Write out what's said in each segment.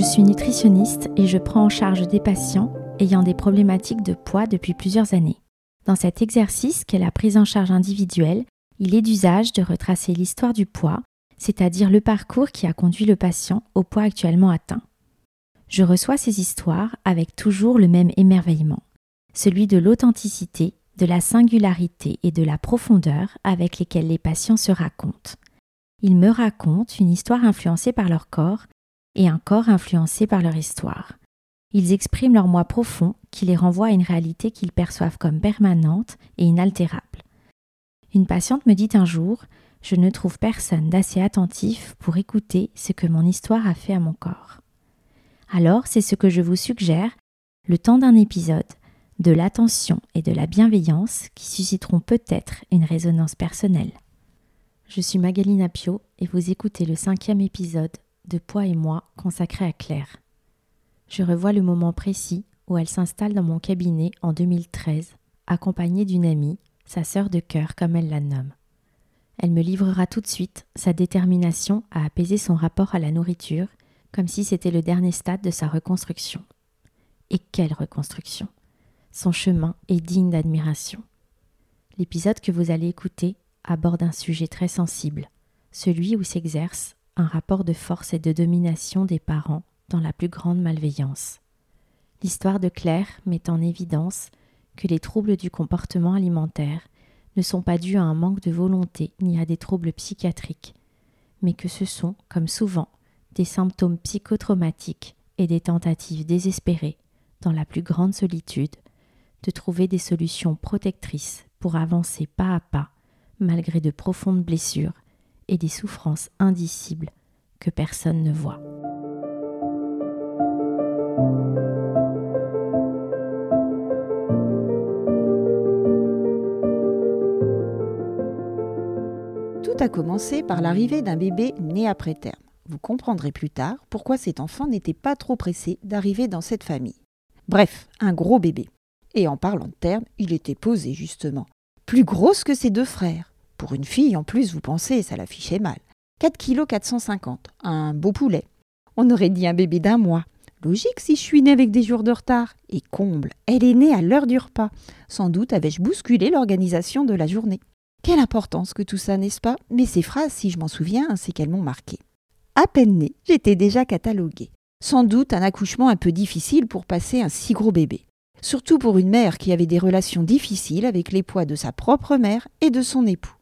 Je suis nutritionniste et je prends en charge des patients ayant des problématiques de poids depuis plusieurs années. Dans cet exercice qu'est la prise en charge individuelle, il est d'usage de retracer l'histoire du poids, c'est-à-dire le parcours qui a conduit le patient au poids actuellement atteint. Je reçois ces histoires avec toujours le même émerveillement, celui de l'authenticité, de la singularité et de la profondeur avec lesquelles les patients se racontent. Ils me racontent une histoire influencée par leur corps et un corps influencé par leur histoire. Ils expriment leur moi profond qui les renvoie à une réalité qu'ils perçoivent comme permanente et inaltérable. Une patiente me dit un jour Je ne trouve personne d'assez attentif pour écouter ce que mon histoire a fait à mon corps. Alors, c'est ce que je vous suggère, le temps d'un épisode, de l'attention et de la bienveillance qui susciteront peut-être une résonance personnelle. Je suis Magalina Pio et vous écoutez le cinquième épisode de Poids et moi consacré à Claire. Je revois le moment précis où elle s'installe dans mon cabinet en 2013, accompagnée d'une amie, sa sœur de cœur comme elle la nomme. Elle me livrera tout de suite sa détermination à apaiser son rapport à la nourriture, comme si c'était le dernier stade de sa reconstruction. Et quelle reconstruction Son chemin est digne d'admiration. L'épisode que vous allez écouter aborde un sujet très sensible, celui où s'exerce un rapport de force et de domination des parents dans la plus grande malveillance. L'histoire de Claire met en évidence que les troubles du comportement alimentaire ne sont pas dus à un manque de volonté ni à des troubles psychiatriques, mais que ce sont, comme souvent, des symptômes psychotraumatiques et des tentatives désespérées, dans la plus grande solitude, de trouver des solutions protectrices pour avancer pas à pas, malgré de profondes blessures et des souffrances indicibles que personne ne voit. Tout a commencé par l'arrivée d'un bébé né après terme. Vous comprendrez plus tard pourquoi cet enfant n'était pas trop pressé d'arriver dans cette famille. Bref, un gros bébé. Et en parlant de terme, il était posé justement. Plus grosse que ses deux frères. Pour une fille, en plus, vous pensez, ça l'affichait mal. 4 kg 450, un beau poulet. On aurait dit un bébé d'un mois. Logique si je suis née avec des jours de retard. Et comble, elle est née à l'heure du repas. Sans doute avais-je bousculé l'organisation de la journée. Quelle importance que tout ça, n'est-ce pas? Mais ces phrases, si je m'en souviens, c'est qu'elles m'ont marqué. À peine née, j'étais déjà cataloguée. Sans doute un accouchement un peu difficile pour passer un si gros bébé. Surtout pour une mère qui avait des relations difficiles avec les poids de sa propre mère et de son époux.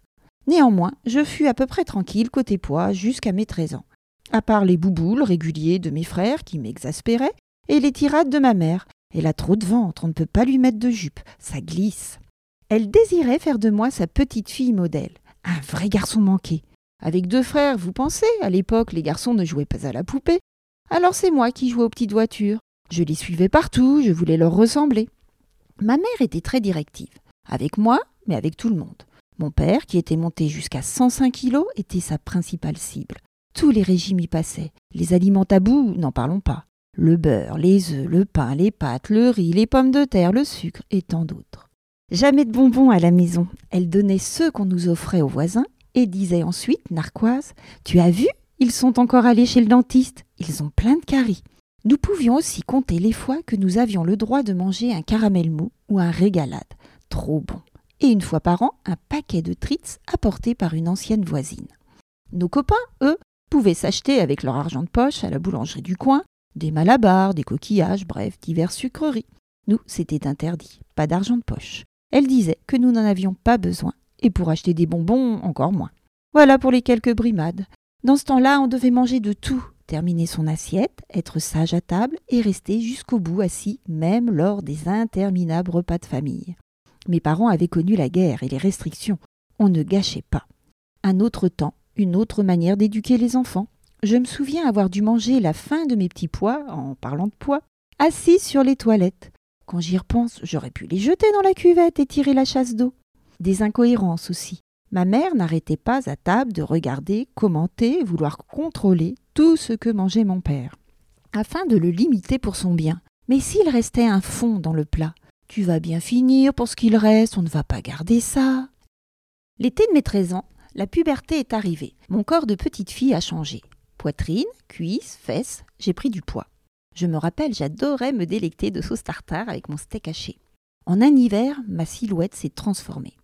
Néanmoins, je fus à peu près tranquille côté poids jusqu'à mes 13 ans. À part les bouboules réguliers de mes frères qui m'exaspéraient, et les tirades de ma mère. Elle a trop de ventre, on ne peut pas lui mettre de jupe, ça glisse. Elle désirait faire de moi sa petite fille modèle, un vrai garçon manqué. Avec deux frères, vous pensez, à l'époque les garçons ne jouaient pas à la poupée. Alors c'est moi qui jouais aux petites voitures. Je les suivais partout, je voulais leur ressembler. Ma mère était très directive, avec moi, mais avec tout le monde. Mon père, qui était monté jusqu'à 105 kilos, était sa principale cible. Tous les régimes y passaient. Les aliments tabous, n'en parlons pas. Le beurre, les œufs, le pain, les pâtes, le riz, les pommes de terre, le sucre et tant d'autres. Jamais de bonbons à la maison. Elle donnait ceux qu'on nous offrait aux voisins et disait ensuite, narquoise, Tu as vu Ils sont encore allés chez le dentiste. Ils ont plein de caries. Nous pouvions aussi compter les fois que nous avions le droit de manger un caramel mou ou un régalade. Trop bon et une fois par an un paquet de trits apporté par une ancienne voisine. Nos copains, eux, pouvaient s'acheter avec leur argent de poche à la boulangerie du coin des malabars, des coquillages, bref, diverses sucreries. Nous, c'était interdit, pas d'argent de poche. Elle disait que nous n'en avions pas besoin, et pour acheter des bonbons, encore moins. Voilà pour les quelques brimades. Dans ce temps-là, on devait manger de tout, terminer son assiette, être sage à table et rester jusqu'au bout assis, même lors des interminables repas de famille. Mes parents avaient connu la guerre et les restrictions. On ne gâchait pas. Un autre temps, une autre manière d'éduquer les enfants. Je me souviens avoir dû manger la fin de mes petits pois, en parlant de pois, assis sur les toilettes. Quand j'y repense, j'aurais pu les jeter dans la cuvette et tirer la chasse d'eau. Des incohérences aussi. Ma mère n'arrêtait pas à table de regarder, commenter, vouloir contrôler tout ce que mangeait mon père, afin de le limiter pour son bien. Mais s'il restait un fond dans le plat, tu vas bien finir pour ce qu'il reste, on ne va pas garder ça. L'été de mes 13 ans, la puberté est arrivée. Mon corps de petite fille a changé. Poitrine, cuisses, fesses, j'ai pris du poids. Je me rappelle, j'adorais me délecter de sauce tartare avec mon steak haché. En un hiver, ma silhouette s'est transformée.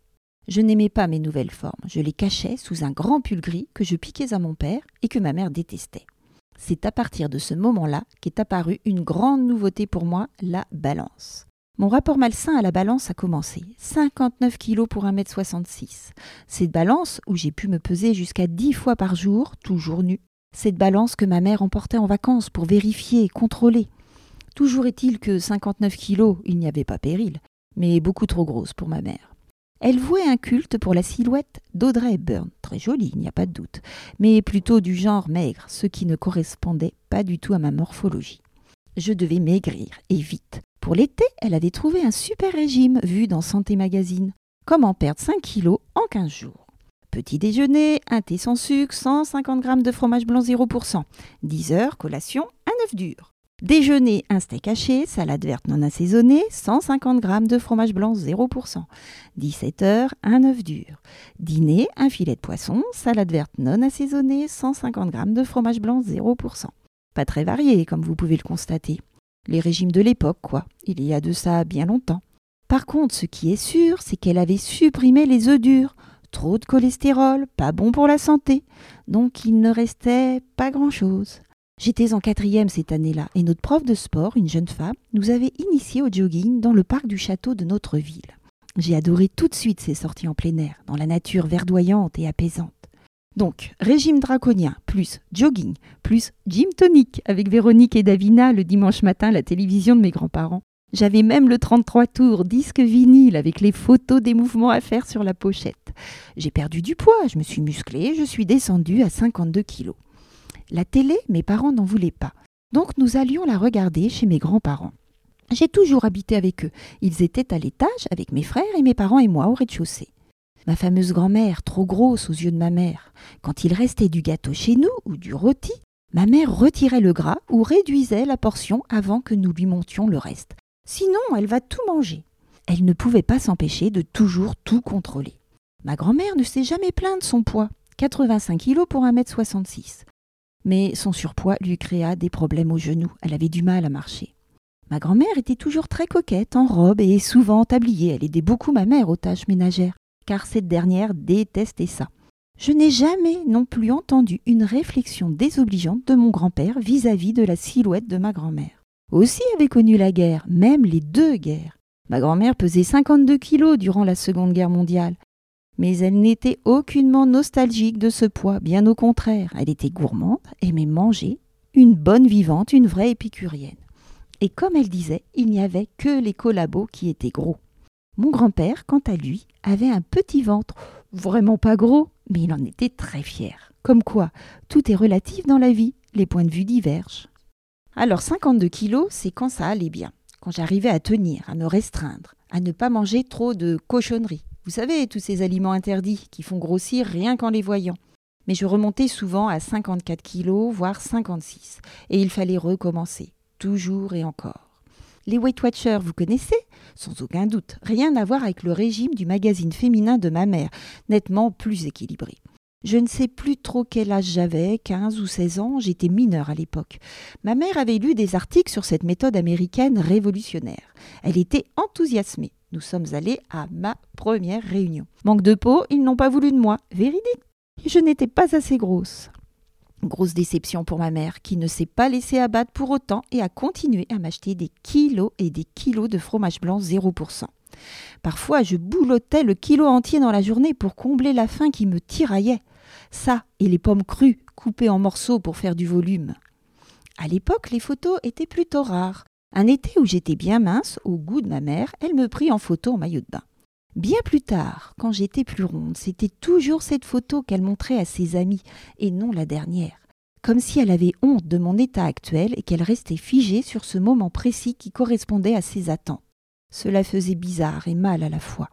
Je n'aimais pas mes nouvelles formes, je les cachais sous un grand pull gris que je piquais à mon père et que ma mère détestait. C'est à partir de ce moment-là qu'est apparue une grande nouveauté pour moi, la balance. Mon rapport malsain à la balance a commencé. 59 kilos pour 1m66. Cette balance où j'ai pu me peser jusqu'à 10 fois par jour, toujours nu. Cette balance que ma mère emportait en vacances pour vérifier et contrôler. Toujours est-il que 59 kilos, il n'y avait pas péril, mais beaucoup trop grosse pour ma mère. Elle vouait un culte pour la silhouette d'Audrey Hepburn, très jolie, il n'y a pas de doute, mais plutôt du genre maigre, ce qui ne correspondait pas du tout à ma morphologie. Je devais maigrir, et vite. Pour l'été, elle avait trouvé un super régime vu dans Santé Magazine. Comment perdre 5 kilos en 15 jours? Petit déjeuner, un thé sans sucre, 150 g de fromage blanc 0%. 10 heures, collation, un œuf dur. Déjeuner, un steak haché, salade verte non assaisonnée, 150 g de fromage blanc 0%. 17 heures, un œuf dur. Dîner, un filet de poisson, salade verte non assaisonnée, 150 g de fromage blanc 0%. Pas très varié, comme vous pouvez le constater. Les régimes de l'époque, quoi. Il y a de ça bien longtemps. Par contre, ce qui est sûr, c'est qu'elle avait supprimé les œufs durs. Trop de cholestérol, pas bon pour la santé. Donc il ne restait pas grand-chose. J'étais en quatrième cette année-là et notre prof de sport, une jeune femme, nous avait initiés au jogging dans le parc du château de notre ville. J'ai adoré tout de suite ces sorties en plein air, dans la nature verdoyante et apaisante. Donc, régime draconien, plus jogging, plus gym tonic avec Véronique et Davina le dimanche matin à la télévision de mes grands-parents. J'avais même le 33 tours, disque vinyle avec les photos des mouvements à faire sur la pochette. J'ai perdu du poids, je me suis musclée, je suis descendue à 52 kilos. La télé, mes parents n'en voulaient pas. Donc nous allions la regarder chez mes grands-parents. J'ai toujours habité avec eux. Ils étaient à l'étage avec mes frères et mes parents et moi au rez-de-chaussée ma fameuse grand-mère, trop grosse aux yeux de ma mère. Quand il restait du gâteau chez nous ou du rôti, ma mère retirait le gras ou réduisait la portion avant que nous lui montions le reste. Sinon, elle va tout manger. Elle ne pouvait pas s'empêcher de toujours tout contrôler. Ma grand-mère ne s'est jamais plainte de son poids, 85 kilos pour 1m66. Mais son surpoids lui créa des problèmes aux genoux, elle avait du mal à marcher. Ma grand-mère était toujours très coquette, en robe et souvent tabliée. Elle aidait beaucoup ma mère aux tâches ménagères car cette dernière détestait ça. Je n'ai jamais non plus entendu une réflexion désobligeante de mon grand-père vis-à-vis de la silhouette de ma grand-mère. Aussi avait connu la guerre, même les deux guerres. Ma grand-mère pesait 52 kilos durant la Seconde Guerre mondiale. Mais elle n'était aucunement nostalgique de ce poids, bien au contraire. Elle était gourmande, aimait manger, une bonne vivante, une vraie épicurienne. Et comme elle disait, il n'y avait que les collabos qui étaient gros. Mon grand-père, quant à lui, avait un petit ventre, vraiment pas gros, mais il en était très fier. Comme quoi, tout est relatif dans la vie, les points de vue divergent. Alors 52 kilos, c'est quand ça allait bien, quand j'arrivais à tenir, à me restreindre, à ne pas manger trop de cochonneries. Vous savez, tous ces aliments interdits qui font grossir rien qu'en les voyant. Mais je remontais souvent à 54 kilos, voire 56, et il fallait recommencer, toujours et encore. Les Weight Watchers, vous connaissez Sans aucun doute. Rien à voir avec le régime du magazine féminin de ma mère, nettement plus équilibré. Je ne sais plus trop quel âge j'avais, 15 ou 16 ans, j'étais mineure à l'époque. Ma mère avait lu des articles sur cette méthode américaine révolutionnaire. Elle était enthousiasmée. Nous sommes allés à ma première réunion. Manque de peau, ils n'ont pas voulu de moi. Véridique. Je n'étais pas assez grosse. Grosse déception pour ma mère, qui ne s'est pas laissée abattre pour autant et a continué à m'acheter des kilos et des kilos de fromage blanc 0%. Parfois, je boulottais le kilo entier dans la journée pour combler la faim qui me tiraillait. Ça, et les pommes crues, coupées en morceaux pour faire du volume. À l'époque, les photos étaient plutôt rares. Un été où j'étais bien mince, au goût de ma mère, elle me prit en photo en maillot de bain. Bien plus tard, quand j'étais plus ronde, c'était toujours cette photo qu'elle montrait à ses amis, et non la dernière, comme si elle avait honte de mon état actuel et qu'elle restait figée sur ce moment précis qui correspondait à ses attentes. Cela faisait bizarre et mal à la fois.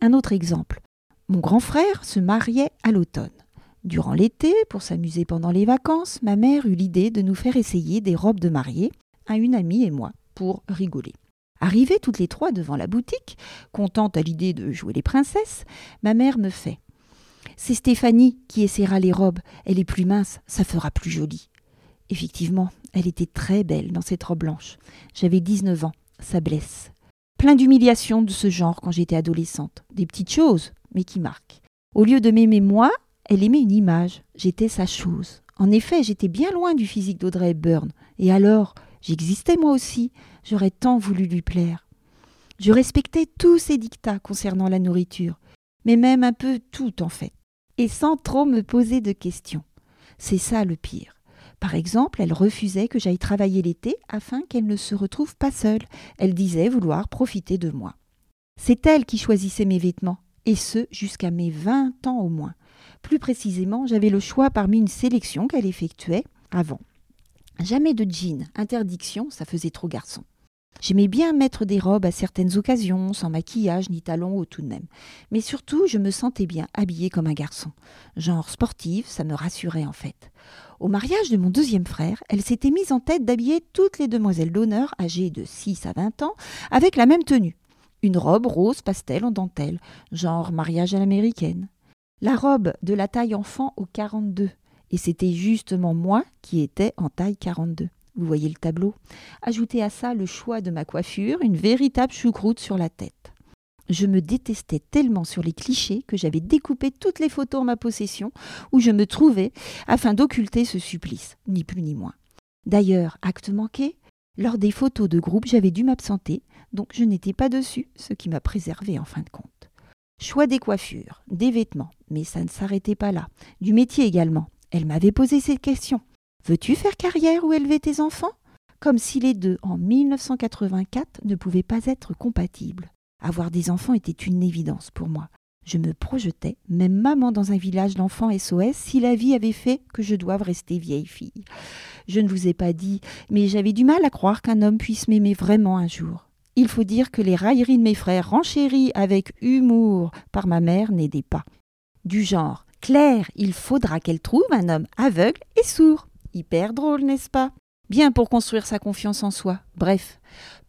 Un autre exemple. Mon grand frère se mariait à l'automne. Durant l'été, pour s'amuser pendant les vacances, ma mère eut l'idée de nous faire essayer des robes de mariée à une amie et moi, pour rigoler. Arrivées toutes les trois devant la boutique, contente à l'idée de jouer les princesses, ma mère me fait C'est Stéphanie qui essaiera les robes. Elle est plus mince, ça fera plus joli. Effectivement, elle était très belle dans cette robe blanche. J'avais 19 ans, ça blesse. Plein d'humiliations de ce genre quand j'étais adolescente. Des petites choses, mais qui marquent. Au lieu de m'aimer moi, elle aimait une image. J'étais sa chose. En effet, j'étais bien loin du physique d'Audrey Hepburn. Et alors, j'existais moi aussi. J'aurais tant voulu lui plaire. Je respectais tous ses dictats concernant la nourriture, mais même un peu tout en fait, et sans trop me poser de questions. C'est ça le pire. Par exemple, elle refusait que j'aille travailler l'été afin qu'elle ne se retrouve pas seule. Elle disait vouloir profiter de moi. C'est elle qui choisissait mes vêtements, et ce jusqu'à mes vingt ans au moins. Plus précisément, j'avais le choix parmi une sélection qu'elle effectuait avant. Jamais de jeans, interdiction, ça faisait trop garçon. J'aimais bien mettre des robes à certaines occasions, sans maquillage ni talons hauts tout de même. Mais surtout, je me sentais bien habillée comme un garçon. Genre sportive, ça me rassurait en fait. Au mariage de mon deuxième frère, elle s'était mise en tête d'habiller toutes les demoiselles d'honneur âgées de 6 à 20 ans avec la même tenue. Une robe rose pastel en dentelle, genre mariage à l'américaine. La robe de la taille enfant au 42. Et c'était justement moi qui étais en taille 42. Vous voyez le tableau Ajoutez à ça le choix de ma coiffure, une véritable choucroute sur la tête. Je me détestais tellement sur les clichés que j'avais découpé toutes les photos en ma possession où je me trouvais afin d'occulter ce supplice, ni plus ni moins. D'ailleurs, acte manqué, lors des photos de groupe, j'avais dû m'absenter, donc je n'étais pas dessus, ce qui m'a préservé en fin de compte. Choix des coiffures, des vêtements, mais ça ne s'arrêtait pas là. Du métier également. Elle m'avait posé cette question. Veux-tu faire carrière ou élever tes enfants? Comme si les deux, en 1984, ne pouvaient pas être compatibles. Avoir des enfants était une évidence pour moi. Je me projetais, même maman dans un village d'enfants SOS, si la vie avait fait que je doive rester vieille fille. Je ne vous ai pas dit, mais j'avais du mal à croire qu'un homme puisse m'aimer vraiment un jour. Il faut dire que les railleries de mes frères renchéries avec humour par ma mère n'aidaient pas. Du genre, Claire, il faudra qu'elle trouve un homme aveugle et sourd. Hyper drôle, n'est-ce pas? Bien pour construire sa confiance en soi. Bref,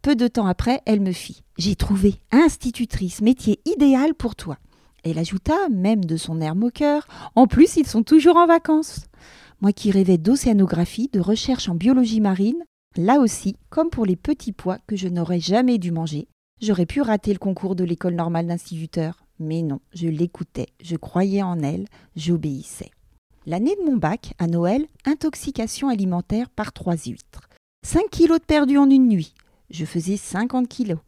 peu de temps après, elle me fit J'ai trouvé institutrice, métier idéal pour toi. Elle ajouta, même de son air moqueur En plus, ils sont toujours en vacances. Moi qui rêvais d'océanographie, de recherche en biologie marine, là aussi, comme pour les petits pois que je n'aurais jamais dû manger, j'aurais pu rater le concours de l'école normale d'instituteur. Mais non, je l'écoutais, je croyais en elle, j'obéissais. L'année de mon bac, à Noël, intoxication alimentaire par trois huîtres. 5 kilos de perdu en une nuit. Je faisais 50 kilos.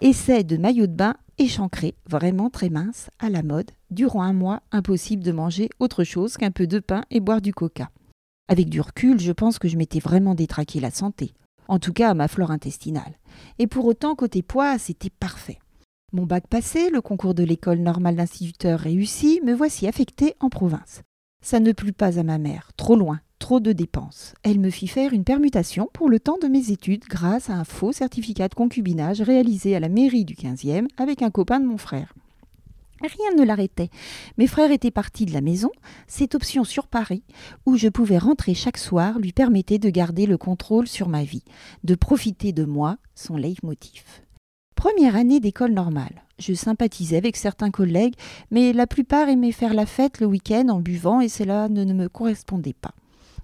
Essai de maillot de bain échancré, vraiment très mince, à la mode. Durant un mois, impossible de manger autre chose qu'un peu de pain et boire du coca. Avec du recul, je pense que je m'étais vraiment détraqué la santé. En tout cas, ma flore intestinale. Et pour autant, côté poids, c'était parfait. Mon bac passé, le concours de l'école normale d'instituteur réussi, me voici affecté en province. Ça ne plut pas à ma mère, trop loin, trop de dépenses. Elle me fit faire une permutation pour le temps de mes études grâce à un faux certificat de concubinage réalisé à la mairie du 15e avec un copain de mon frère. Rien ne l'arrêtait. Mes frères étaient partis de la maison. Cette option sur Paris, où je pouvais rentrer chaque soir, lui permettait de garder le contrôle sur ma vie, de profiter de moi, son leitmotiv. Première année d'école normale. Je sympathisais avec certains collègues, mais la plupart aimaient faire la fête le week-end en buvant et cela ne, me correspondait pas.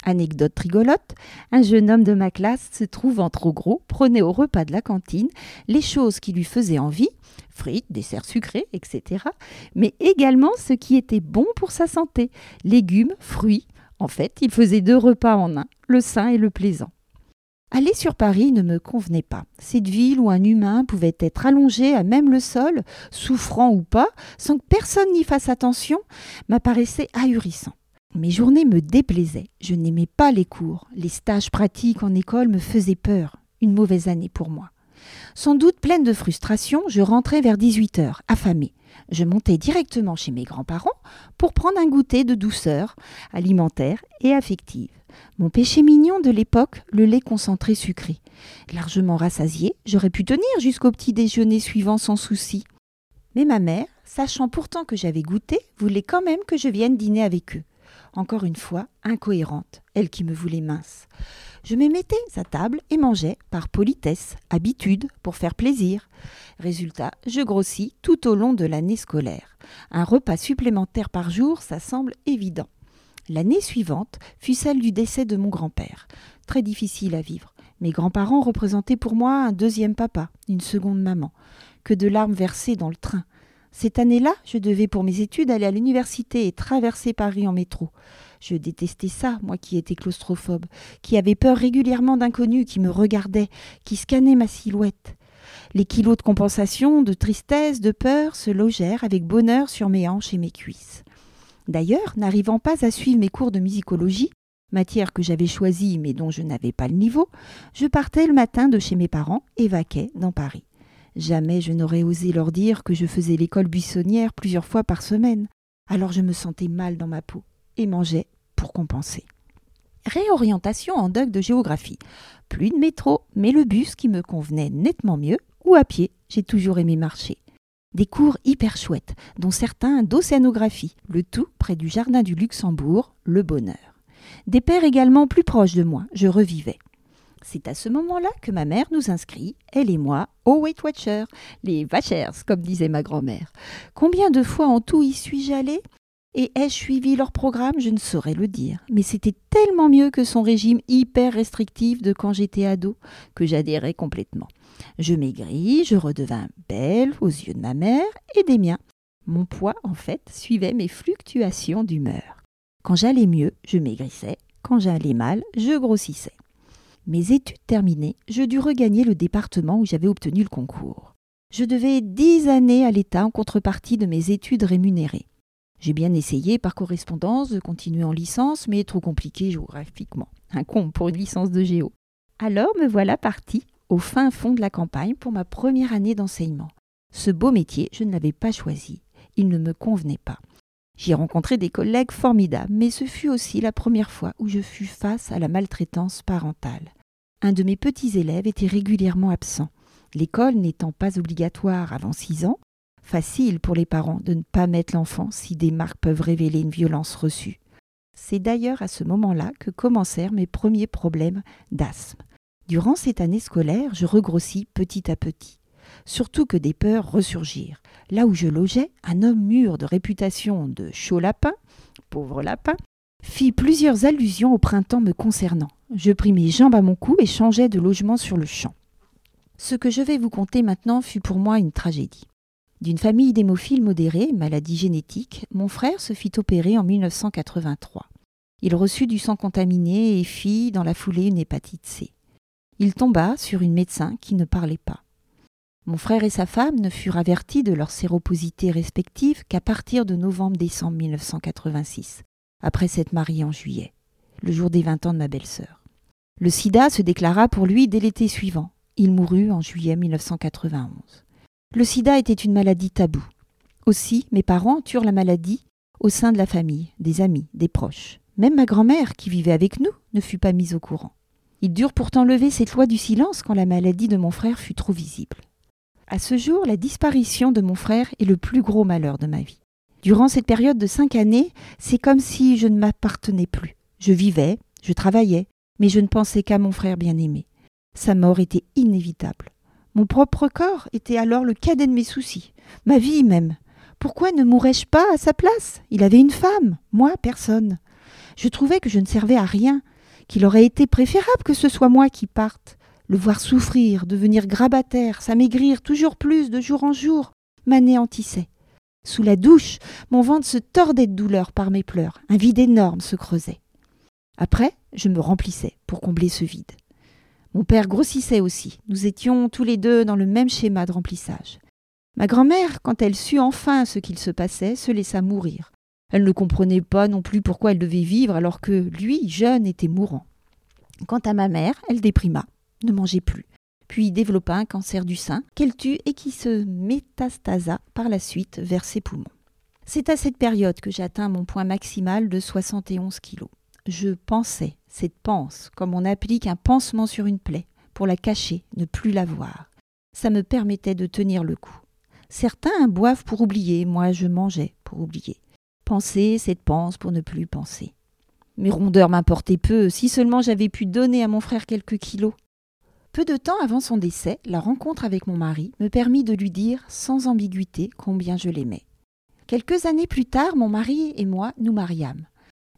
Anecdote rigolote, un jeune homme de ma classe, se trouvant trop gros, prenait au repas de la cantine les choses qui lui faisaient envie, frites, desserts sucrés, etc., mais également ce qui était bon pour sa santé, légumes, fruits. En fait, il faisait deux repas en un, le sain et le plaisant. Aller sur Paris ne me convenait pas. Cette ville où un humain pouvait être allongé à même le sol, souffrant ou pas, sans que personne n'y fasse attention, m'apparaissait ahurissant. Mes journées me déplaisaient. Je n'aimais pas les cours. Les stages pratiques en école me faisaient peur. Une mauvaise année pour moi. Sans doute pleine de frustration, je rentrais vers 18 heures, affamée. Je montais directement chez mes grands-parents pour prendre un goûter de douceur alimentaire et affective. Mon péché mignon de l'époque, le lait concentré sucré. Largement rassasié, j'aurais pu tenir jusqu'au petit déjeuner suivant sans souci. Mais ma mère, sachant pourtant que j'avais goûté, voulait quand même que je vienne dîner avec eux. Encore une fois, incohérente, elle qui me voulait mince. Je me mettais à table et mangeais par politesse, habitude, pour faire plaisir. Résultat, je grossis tout au long de l'année scolaire. Un repas supplémentaire par jour, ça semble évident. L'année suivante fut celle du décès de mon grand-père. Très difficile à vivre. Mes grands-parents représentaient pour moi un deuxième papa, une seconde maman. Que de larmes versées dans le train. Cette année-là, je devais pour mes études aller à l'université et traverser Paris en métro. Je détestais ça, moi qui étais claustrophobe, qui avait peur régulièrement d'inconnus qui me regardaient, qui scannaient ma silhouette. Les kilos de compensation, de tristesse, de peur se logèrent avec bonheur sur mes hanches et mes cuisses. D'ailleurs, n'arrivant pas à suivre mes cours de musicologie, matière que j'avais choisie mais dont je n'avais pas le niveau, je partais le matin de chez mes parents et vaquais dans Paris. Jamais je n'aurais osé leur dire que je faisais l'école buissonnière plusieurs fois par semaine. Alors je me sentais mal dans ma peau et mangeais pour compenser. Réorientation en doc de géographie. Plus de métro, mais le bus qui me convenait nettement mieux, ou à pied, j'ai toujours aimé marcher. Des cours hyper chouettes, dont certains d'océanographie, le tout près du jardin du Luxembourg, le bonheur. Des pères également plus proches de moi, je revivais. C'est à ce moment-là que ma mère nous inscrit, elle et moi, au Weight Watcher, les Watchers, comme disait ma grand-mère. Combien de fois en tout y suis-je allée? Et ai-je suivi leur programme? Je ne saurais le dire. Mais c'était tellement mieux que son régime hyper restrictif de quand j'étais ado que j'adhérais complètement. Je maigris, je redevins belle aux yeux de ma mère et des miens. Mon poids, en fait, suivait mes fluctuations d'humeur. Quand j'allais mieux, je maigrissais. Quand j'allais mal, je grossissais. Mes études terminées, je dus regagner le département où j'avais obtenu le concours. Je devais dix années à l'État en contrepartie de mes études rémunérées. J'ai bien essayé par correspondance de continuer en licence, mais trop compliqué géographiquement. Un con pour une licence de géo. Alors me voilà parti au fin fond de la campagne pour ma première année d'enseignement. Ce beau métier, je ne l'avais pas choisi. Il ne me convenait pas. J'y rencontré des collègues formidables, mais ce fut aussi la première fois où je fus face à la maltraitance parentale. Un de mes petits élèves était régulièrement absent. L'école n'étant pas obligatoire avant six ans, facile pour les parents de ne pas mettre l'enfant si des marques peuvent révéler une violence reçue. C'est d'ailleurs à ce moment-là que commencèrent mes premiers problèmes d'asthme. Durant cette année scolaire, je regrossis petit à petit. Surtout que des peurs ressurgirent. Là où je logeais, un homme mûr de réputation de chaud lapin, pauvre lapin, fit plusieurs allusions au printemps me concernant. Je pris mes jambes à mon cou et changeai de logement sur le champ. Ce que je vais vous conter maintenant fut pour moi une tragédie. D'une famille d'hémophiles modérés, maladie génétique, mon frère se fit opérer en 1983. Il reçut du sang contaminé et fit dans la foulée une hépatite C. Il tomba sur une médecin qui ne parlait pas. Mon frère et sa femme ne furent avertis de leur séroposité respective qu'à partir de novembre-décembre 1986, après s'être mariés en juillet, le jour des vingt ans de ma belle-sœur. Le sida se déclara pour lui dès l'été suivant. Il mourut en juillet 1991. Le sida était une maladie taboue. Aussi, mes parents turent la maladie au sein de la famille, des amis, des proches. Même ma grand-mère, qui vivait avec nous, ne fut pas mise au courant. Ils durent pourtant lever cette loi du silence quand la maladie de mon frère fut trop visible. À ce jour, la disparition de mon frère est le plus gros malheur de ma vie. Durant cette période de cinq années, c'est comme si je ne m'appartenais plus. Je vivais, je travaillais, mais je ne pensais qu'à mon frère bien-aimé. Sa mort était inévitable. Mon propre corps était alors le cadet de mes soucis, ma vie même. Pourquoi ne mourrais-je pas à sa place? Il avait une femme, moi personne. Je trouvais que je ne servais à rien, qu'il aurait été préférable que ce soit moi qui parte. Le voir souffrir, devenir grabataire, s'amaigrir toujours plus de jour en jour, m'anéantissait. Sous la douche, mon ventre se tordait de douleur par mes pleurs. Un vide énorme se creusait. Après, je me remplissais pour combler ce vide. Mon père grossissait aussi. Nous étions tous les deux dans le même schéma de remplissage. Ma grand-mère, quand elle sut enfin ce qu'il se passait, se laissa mourir. Elle ne comprenait pas non plus pourquoi elle devait vivre alors que lui, jeune, était mourant. Quant à ma mère, elle déprima, ne mangeait plus puis développa un cancer du sein qu'elle tue et qui se métastasa par la suite vers ses poumons. C'est à cette période que j'atteins mon point maximal de 71 kilos. Je pensais cette panse comme on applique un pansement sur une plaie pour la cacher, ne plus la voir. Ça me permettait de tenir le coup. Certains boivent pour oublier, moi je mangeais pour oublier. Penser cette panse pour ne plus penser. Mes rondeurs m'importaient peu, si seulement j'avais pu donner à mon frère quelques kilos. Peu de temps avant son décès, la rencontre avec mon mari me permit de lui dire sans ambiguïté combien je l'aimais. Quelques années plus tard, mon mari et moi nous mariâmes.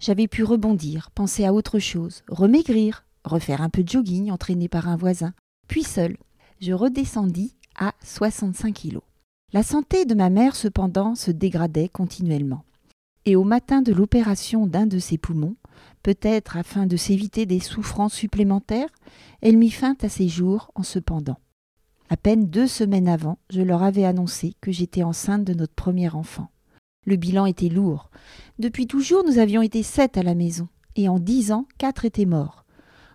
J'avais pu rebondir, penser à autre chose, remaigrir, refaire un peu de jogging entraîné par un voisin. Puis seul, je redescendis à 65 kilos. La santé de ma mère, cependant, se dégradait continuellement. Et au matin de l'opération d'un de ses poumons, peut-être afin de s'éviter des souffrances supplémentaires, elle mit fin à ses jours en se pendant. À peine deux semaines avant, je leur avais annoncé que j'étais enceinte de notre premier enfant. Le bilan était lourd. Depuis toujours, nous avions été sept à la maison, et en dix ans, quatre étaient morts.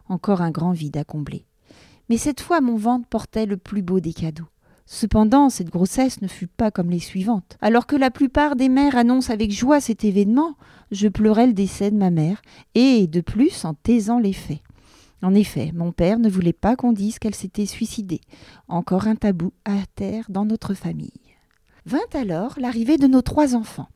Encore un grand vide à combler. Mais cette fois, mon ventre portait le plus beau des cadeaux. Cependant, cette grossesse ne fut pas comme les suivantes. Alors que la plupart des mères annoncent avec joie cet événement, je pleurais le décès de ma mère, et de plus en taisant les faits. En effet, mon père ne voulait pas qu'on dise qu'elle s'était suicidée. Encore un tabou à terre dans notre famille. Vint alors l'arrivée de nos trois enfants.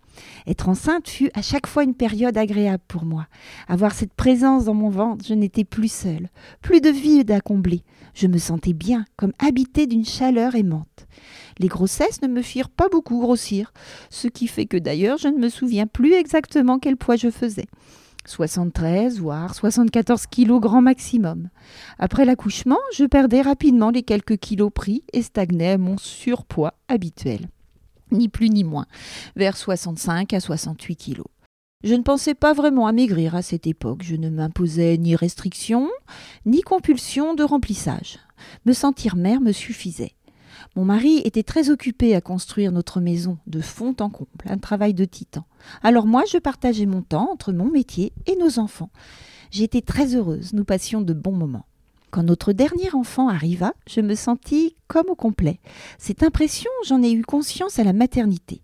Être enceinte fut à chaque fois une période agréable pour moi. Avoir cette présence dans mon ventre, je n'étais plus seule, plus de vide à combler. Je me sentais bien, comme habitée d'une chaleur aimante. Les grossesses ne me firent pas beaucoup grossir, ce qui fait que d'ailleurs je ne me souviens plus exactement quel poids je faisais. 73 voire 74 kilos grand maximum. Après l'accouchement, je perdais rapidement les quelques kilos pris et stagnais à mon surpoids habituel ni plus ni moins, vers 65 à 68 kilos. Je ne pensais pas vraiment à maigrir à cette époque, je ne m'imposais ni restriction, ni compulsion de remplissage. Me sentir mère me suffisait. Mon mari était très occupé à construire notre maison de fond en comble, un travail de titan. Alors moi, je partageais mon temps entre mon métier et nos enfants. J'étais très heureuse, nous passions de bons moments. Quand notre dernier enfant arriva, je me sentis comme au complet. Cette impression, j'en ai eu conscience à la maternité.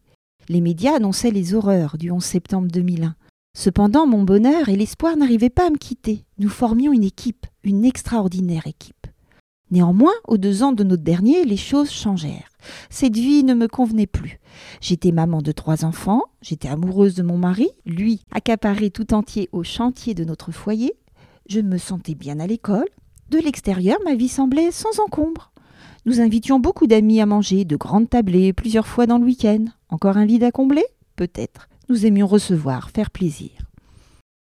Les médias annonçaient les horreurs du 11 septembre 2001. Cependant, mon bonheur et l'espoir n'arrivaient pas à me quitter. Nous formions une équipe, une extraordinaire équipe. Néanmoins, aux deux ans de notre dernier, les choses changèrent. Cette vie ne me convenait plus. J'étais maman de trois enfants, j'étais amoureuse de mon mari, lui accaparé tout entier au chantier de notre foyer. Je me sentais bien à l'école, de l'extérieur, ma vie semblait sans encombre. Nous invitions beaucoup d'amis à manger, de grandes tablées, plusieurs fois dans le week-end. Encore un vide à combler? Peut-être. Nous aimions recevoir, faire plaisir.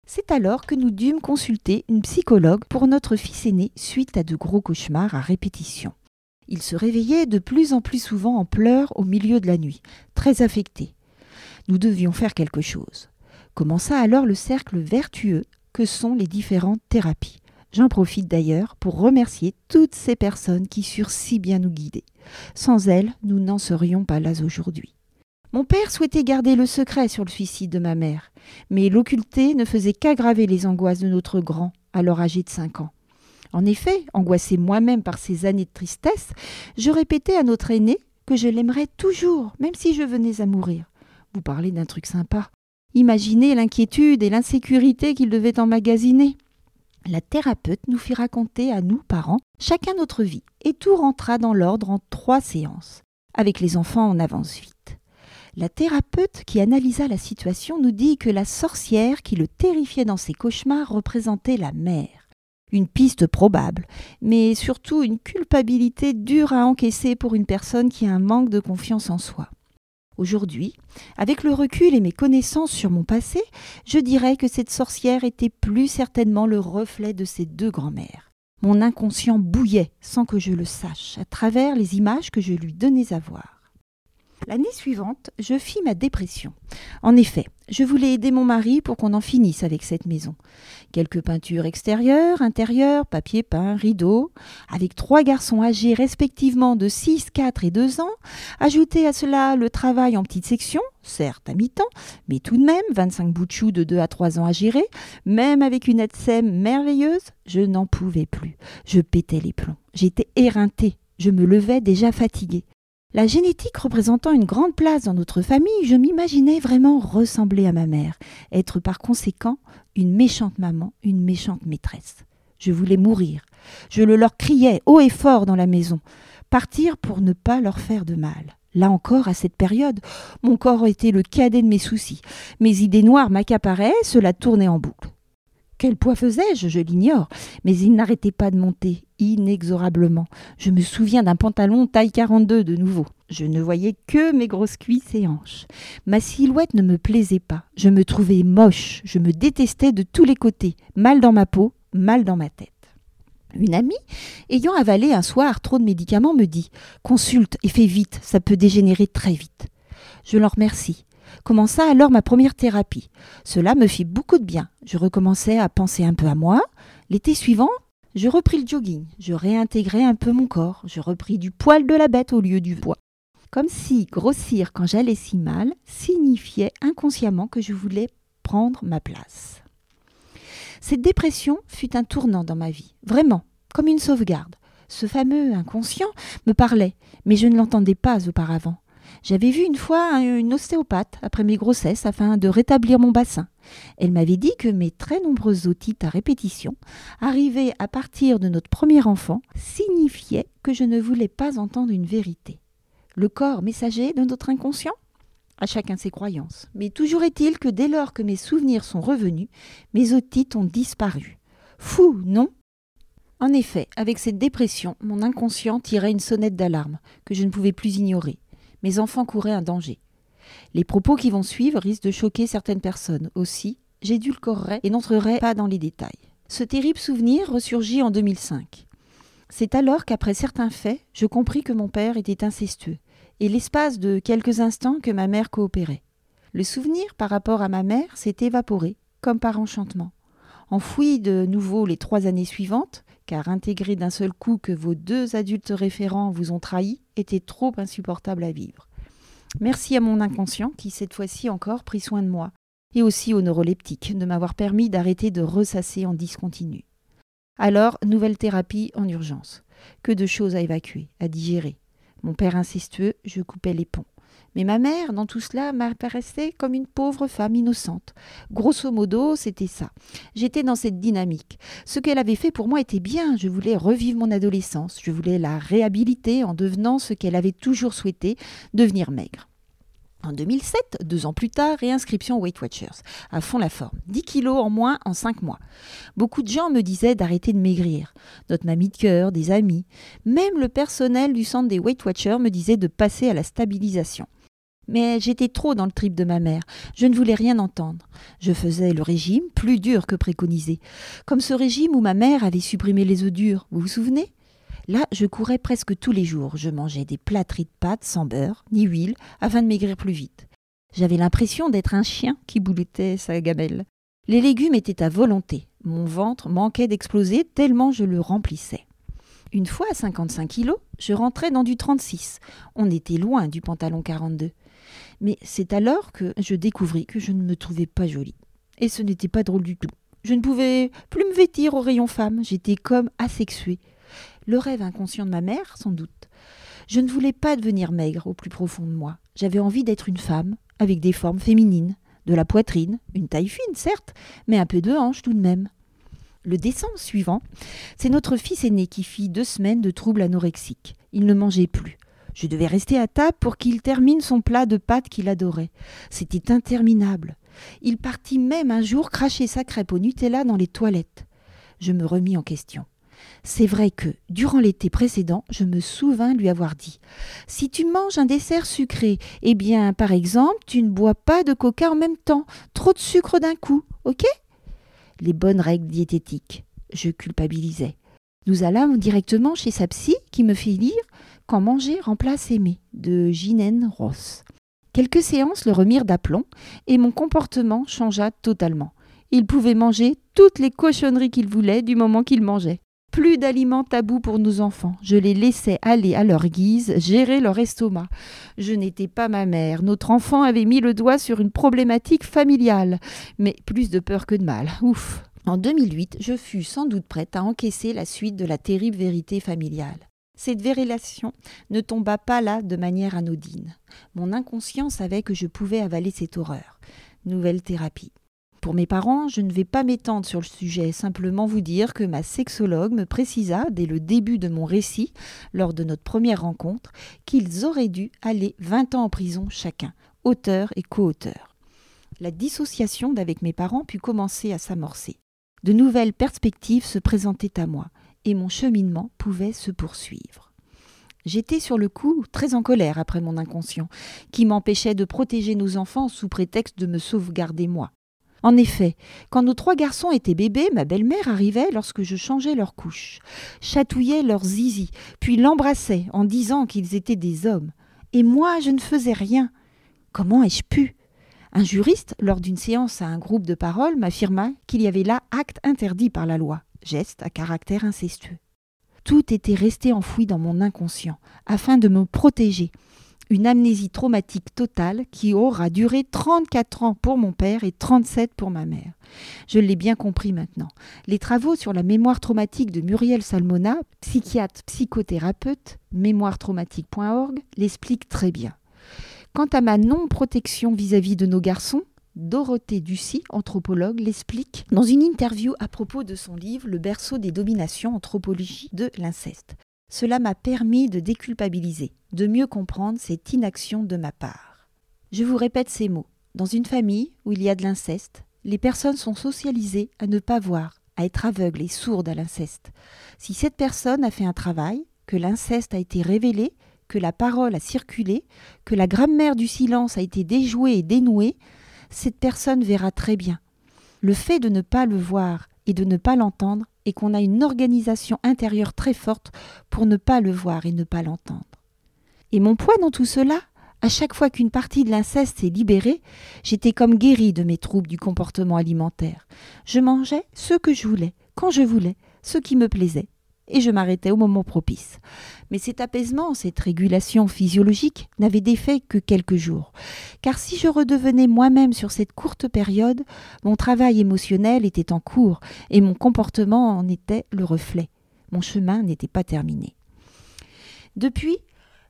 C'est alors que nous dûmes consulter une psychologue pour notre fils aîné suite à de gros cauchemars à répétition. Il se réveillait de plus en plus souvent en pleurs au milieu de la nuit, très affecté. Nous devions faire quelque chose. Commença alors le cercle vertueux que sont les différentes thérapies. J'en profite d'ailleurs pour remercier toutes ces personnes qui surent si bien nous guider. Sans elles, nous n'en serions pas là aujourd'hui. Mon père souhaitait garder le secret sur le suicide de ma mère, mais l'occulter ne faisait qu'aggraver les angoisses de notre grand, alors âgé de cinq ans. En effet, angoissé moi-même par ces années de tristesse, je répétais à notre aîné que je l'aimerais toujours, même si je venais à mourir. Vous parlez d'un truc sympa. Imaginez l'inquiétude et l'insécurité qu'il devait emmagasiner. La thérapeute nous fit raconter à nous, parents, chacun notre vie, et tout rentra dans l'ordre en trois séances. Avec les enfants, on avance vite. La thérapeute qui analysa la situation nous dit que la sorcière qui le terrifiait dans ses cauchemars représentait la mère. Une piste probable, mais surtout une culpabilité dure à encaisser pour une personne qui a un manque de confiance en soi. Aujourd'hui, avec le recul et mes connaissances sur mon passé, je dirais que cette sorcière était plus certainement le reflet de ces deux grands-mères. Mon inconscient bouillait sans que je le sache à travers les images que je lui donnais à voir. L'année suivante, je fis ma dépression. En effet, je voulais aider mon mari pour qu'on en finisse avec cette maison. Quelques peintures extérieures, intérieures, papier peint, rideaux, avec trois garçons âgés respectivement de 6, 4 et 2 ans, ajouter à cela le travail en petite section, certes à mi-temps, mais tout de même 25 bouts de choux de 2 à 3 ans à gérer, même avec une aide merveilleuse, je n'en pouvais plus. Je pétais les plombs. J'étais éreintée. Je me levais déjà fatiguée. La génétique représentant une grande place dans notre famille, je m'imaginais vraiment ressembler à ma mère, être par conséquent une méchante maman, une méchante maîtresse. Je voulais mourir. Je le leur criais haut et fort dans la maison, partir pour ne pas leur faire de mal. Là encore, à cette période, mon corps était le cadet de mes soucis. Mes idées noires m'accaparaient, cela tournait en boucle. Quel poids faisais-je? Je l'ignore, mais il n'arrêtait pas de monter, inexorablement. Je me souviens d'un pantalon taille 42 de nouveau. Je ne voyais que mes grosses cuisses et hanches. Ma silhouette ne me plaisait pas. Je me trouvais moche. Je me détestais de tous les côtés. Mal dans ma peau, mal dans ma tête. Une amie, ayant avalé un soir trop de médicaments, me dit Consulte et fais vite, ça peut dégénérer très vite. Je l'en remercie. Commença alors ma première thérapie. Cela me fit beaucoup de bien. Je recommençais à penser un peu à moi. L'été suivant, je repris le jogging. Je réintégrai un peu mon corps. Je repris du poil de la bête au lieu du poids comme si grossir quand j'allais si mal signifiait inconsciemment que je voulais prendre ma place. Cette dépression fut un tournant dans ma vie, vraiment, comme une sauvegarde. Ce fameux inconscient me parlait, mais je ne l'entendais pas auparavant. J'avais vu une fois une ostéopathe après mes grossesses afin de rétablir mon bassin. Elle m'avait dit que mes très nombreuses otites à répétition, arrivées à partir de notre premier enfant, signifiaient que je ne voulais pas entendre une vérité le corps messager de notre inconscient? À chacun ses croyances. Mais toujours est-il que dès lors que mes souvenirs sont revenus, mes otites ont disparu. Fou, non? En effet, avec cette dépression, mon inconscient tirait une sonnette d'alarme que je ne pouvais plus ignorer. Mes enfants couraient un danger. Les propos qui vont suivre risquent de choquer certaines personnes. Aussi, j'édulcorerai et n'entrerai pas dans les détails. Ce terrible souvenir ressurgit en 2005. C'est alors qu'après certains faits, je compris que mon père était incestueux, et l'espace de quelques instants que ma mère coopérait. Le souvenir par rapport à ma mère s'est évaporé, comme par enchantement. Enfoui de nouveau les trois années suivantes, car intégrer d'un seul coup que vos deux adultes référents vous ont trahi était trop insupportable à vivre. Merci à mon inconscient qui, cette fois-ci encore, prit soin de moi, et aussi au neuroleptique de m'avoir permis d'arrêter de ressasser en discontinu. Alors, nouvelle thérapie en urgence. Que de choses à évacuer, à digérer. Mon père incestueux, je coupais les ponts. Mais ma mère, dans tout cela, m'apparaissait comme une pauvre femme innocente. Grosso modo, c'était ça. J'étais dans cette dynamique. Ce qu'elle avait fait pour moi était bien. Je voulais revivre mon adolescence. Je voulais la réhabiliter en devenant ce qu'elle avait toujours souhaité, devenir maigre. En 2007, deux ans plus tard, réinscription Weight Watchers, à fond la forme. 10 kilos en moins en 5 mois. Beaucoup de gens me disaient d'arrêter de maigrir. Notre mamie de cœur, des amis. Même le personnel du centre des Weight Watchers me disait de passer à la stabilisation. Mais j'étais trop dans le trip de ma mère. Je ne voulais rien entendre. Je faisais le régime plus dur que préconisé. Comme ce régime où ma mère avait supprimé les œufs durs. Vous vous souvenez? Là, je courais presque tous les jours. Je mangeais des plâtreries de pâtes sans beurre, ni huile, afin de maigrir plus vite. J'avais l'impression d'être un chien qui boulettait sa gamelle. Les légumes étaient à volonté. Mon ventre manquait d'exploser tellement je le remplissais. Une fois à 55 kilos, je rentrais dans du 36. On était loin du pantalon 42. Mais c'est alors que je découvris que je ne me trouvais pas jolie. Et ce n'était pas drôle du tout. Je ne pouvais plus me vêtir au rayon femme. J'étais comme asexuée le rêve inconscient de ma mère, sans doute. Je ne voulais pas devenir maigre au plus profond de moi. J'avais envie d'être une femme, avec des formes féminines, de la poitrine, une taille fine, certes, mais un peu de hanche tout de même. Le décembre suivant, c'est notre fils aîné qui fit deux semaines de troubles anorexiques. Il ne mangeait plus. Je devais rester à table pour qu'il termine son plat de pâtes qu'il adorait. C'était interminable. Il partit même un jour cracher sa crêpe au Nutella dans les toilettes. Je me remis en question. C'est vrai que, durant l'été précédent, je me souvins lui avoir dit Si tu manges un dessert sucré, eh bien, par exemple, tu ne bois pas de coca en même temps, trop de sucre d'un coup, ok? Les bonnes règles diététiques. Je culpabilisais. Nous allâmes directement chez sa psy qui me fit lire Quand manger remplace aimer de Ginène Ross. Quelques séances le remirent d'aplomb et mon comportement changea totalement. Il pouvait manger toutes les cochonneries qu'il voulait du moment qu'il mangeait. Plus d'aliments tabous pour nos enfants. Je les laissais aller à leur guise, gérer leur estomac. Je n'étais pas ma mère. Notre enfant avait mis le doigt sur une problématique familiale. Mais plus de peur que de mal. Ouf. En 2008, je fus sans doute prête à encaisser la suite de la terrible vérité familiale. Cette vérélation ne tomba pas là de manière anodine. Mon inconscient savait que je pouvais avaler cette horreur. Nouvelle thérapie. Pour mes parents, je ne vais pas m'étendre sur le sujet, simplement vous dire que ma sexologue me précisa dès le début de mon récit, lors de notre première rencontre, qu'ils auraient dû aller 20 ans en prison chacun, auteur et co-auteur. La dissociation d'avec mes parents put commencer à s'amorcer. De nouvelles perspectives se présentaient à moi, et mon cheminement pouvait se poursuivre. J'étais sur le coup très en colère après mon inconscient, qui m'empêchait de protéger nos enfants sous prétexte de me sauvegarder moi. En effet, quand nos trois garçons étaient bébés, ma belle-mère arrivait lorsque je changeais leur couche, chatouillait leurs zizi, puis l'embrassait en disant qu'ils étaient des hommes. Et moi, je ne faisais rien. Comment ai-je pu Un juriste, lors d'une séance à un groupe de parole, m'affirma qu'il y avait là acte interdit par la loi, geste à caractère incestueux. Tout était resté enfoui dans mon inconscient, afin de me protéger, une amnésie traumatique totale qui aura duré 34 ans pour mon père et 37 pour ma mère. Je l'ai bien compris maintenant. Les travaux sur la mémoire traumatique de Muriel Salmona, psychiatre psychothérapeute, mémoiretraumatique.org, l'expliquent très bien. Quant à ma non-protection vis-à-vis de nos garçons, Dorothée Ducy, anthropologue, l'explique dans une interview à propos de son livre Le berceau des dominations, anthropologie de l'inceste. Cela m'a permis de déculpabiliser, de mieux comprendre cette inaction de ma part. Je vous répète ces mots. Dans une famille où il y a de l'inceste, les personnes sont socialisées à ne pas voir, à être aveugles et sourdes à l'inceste. Si cette personne a fait un travail, que l'inceste a été révélé, que la parole a circulé, que la grammaire du silence a été déjouée et dénouée, cette personne verra très bien. Le fait de ne pas le voir et de ne pas l'entendre et qu'on a une organisation intérieure très forte pour ne pas le voir et ne pas l'entendre. Et mon poids dans tout cela, à chaque fois qu'une partie de l'inceste est libérée, j'étais comme guérie de mes troubles du comportement alimentaire. Je mangeais ce que je voulais, quand je voulais, ce qui me plaisait, et je m'arrêtais au moment propice. Mais cet apaisement, cette régulation physiologique n'avait d'effet que quelques jours. Car si je redevenais moi-même sur cette courte période, mon travail émotionnel était en cours et mon comportement en était le reflet. Mon chemin n'était pas terminé. Depuis,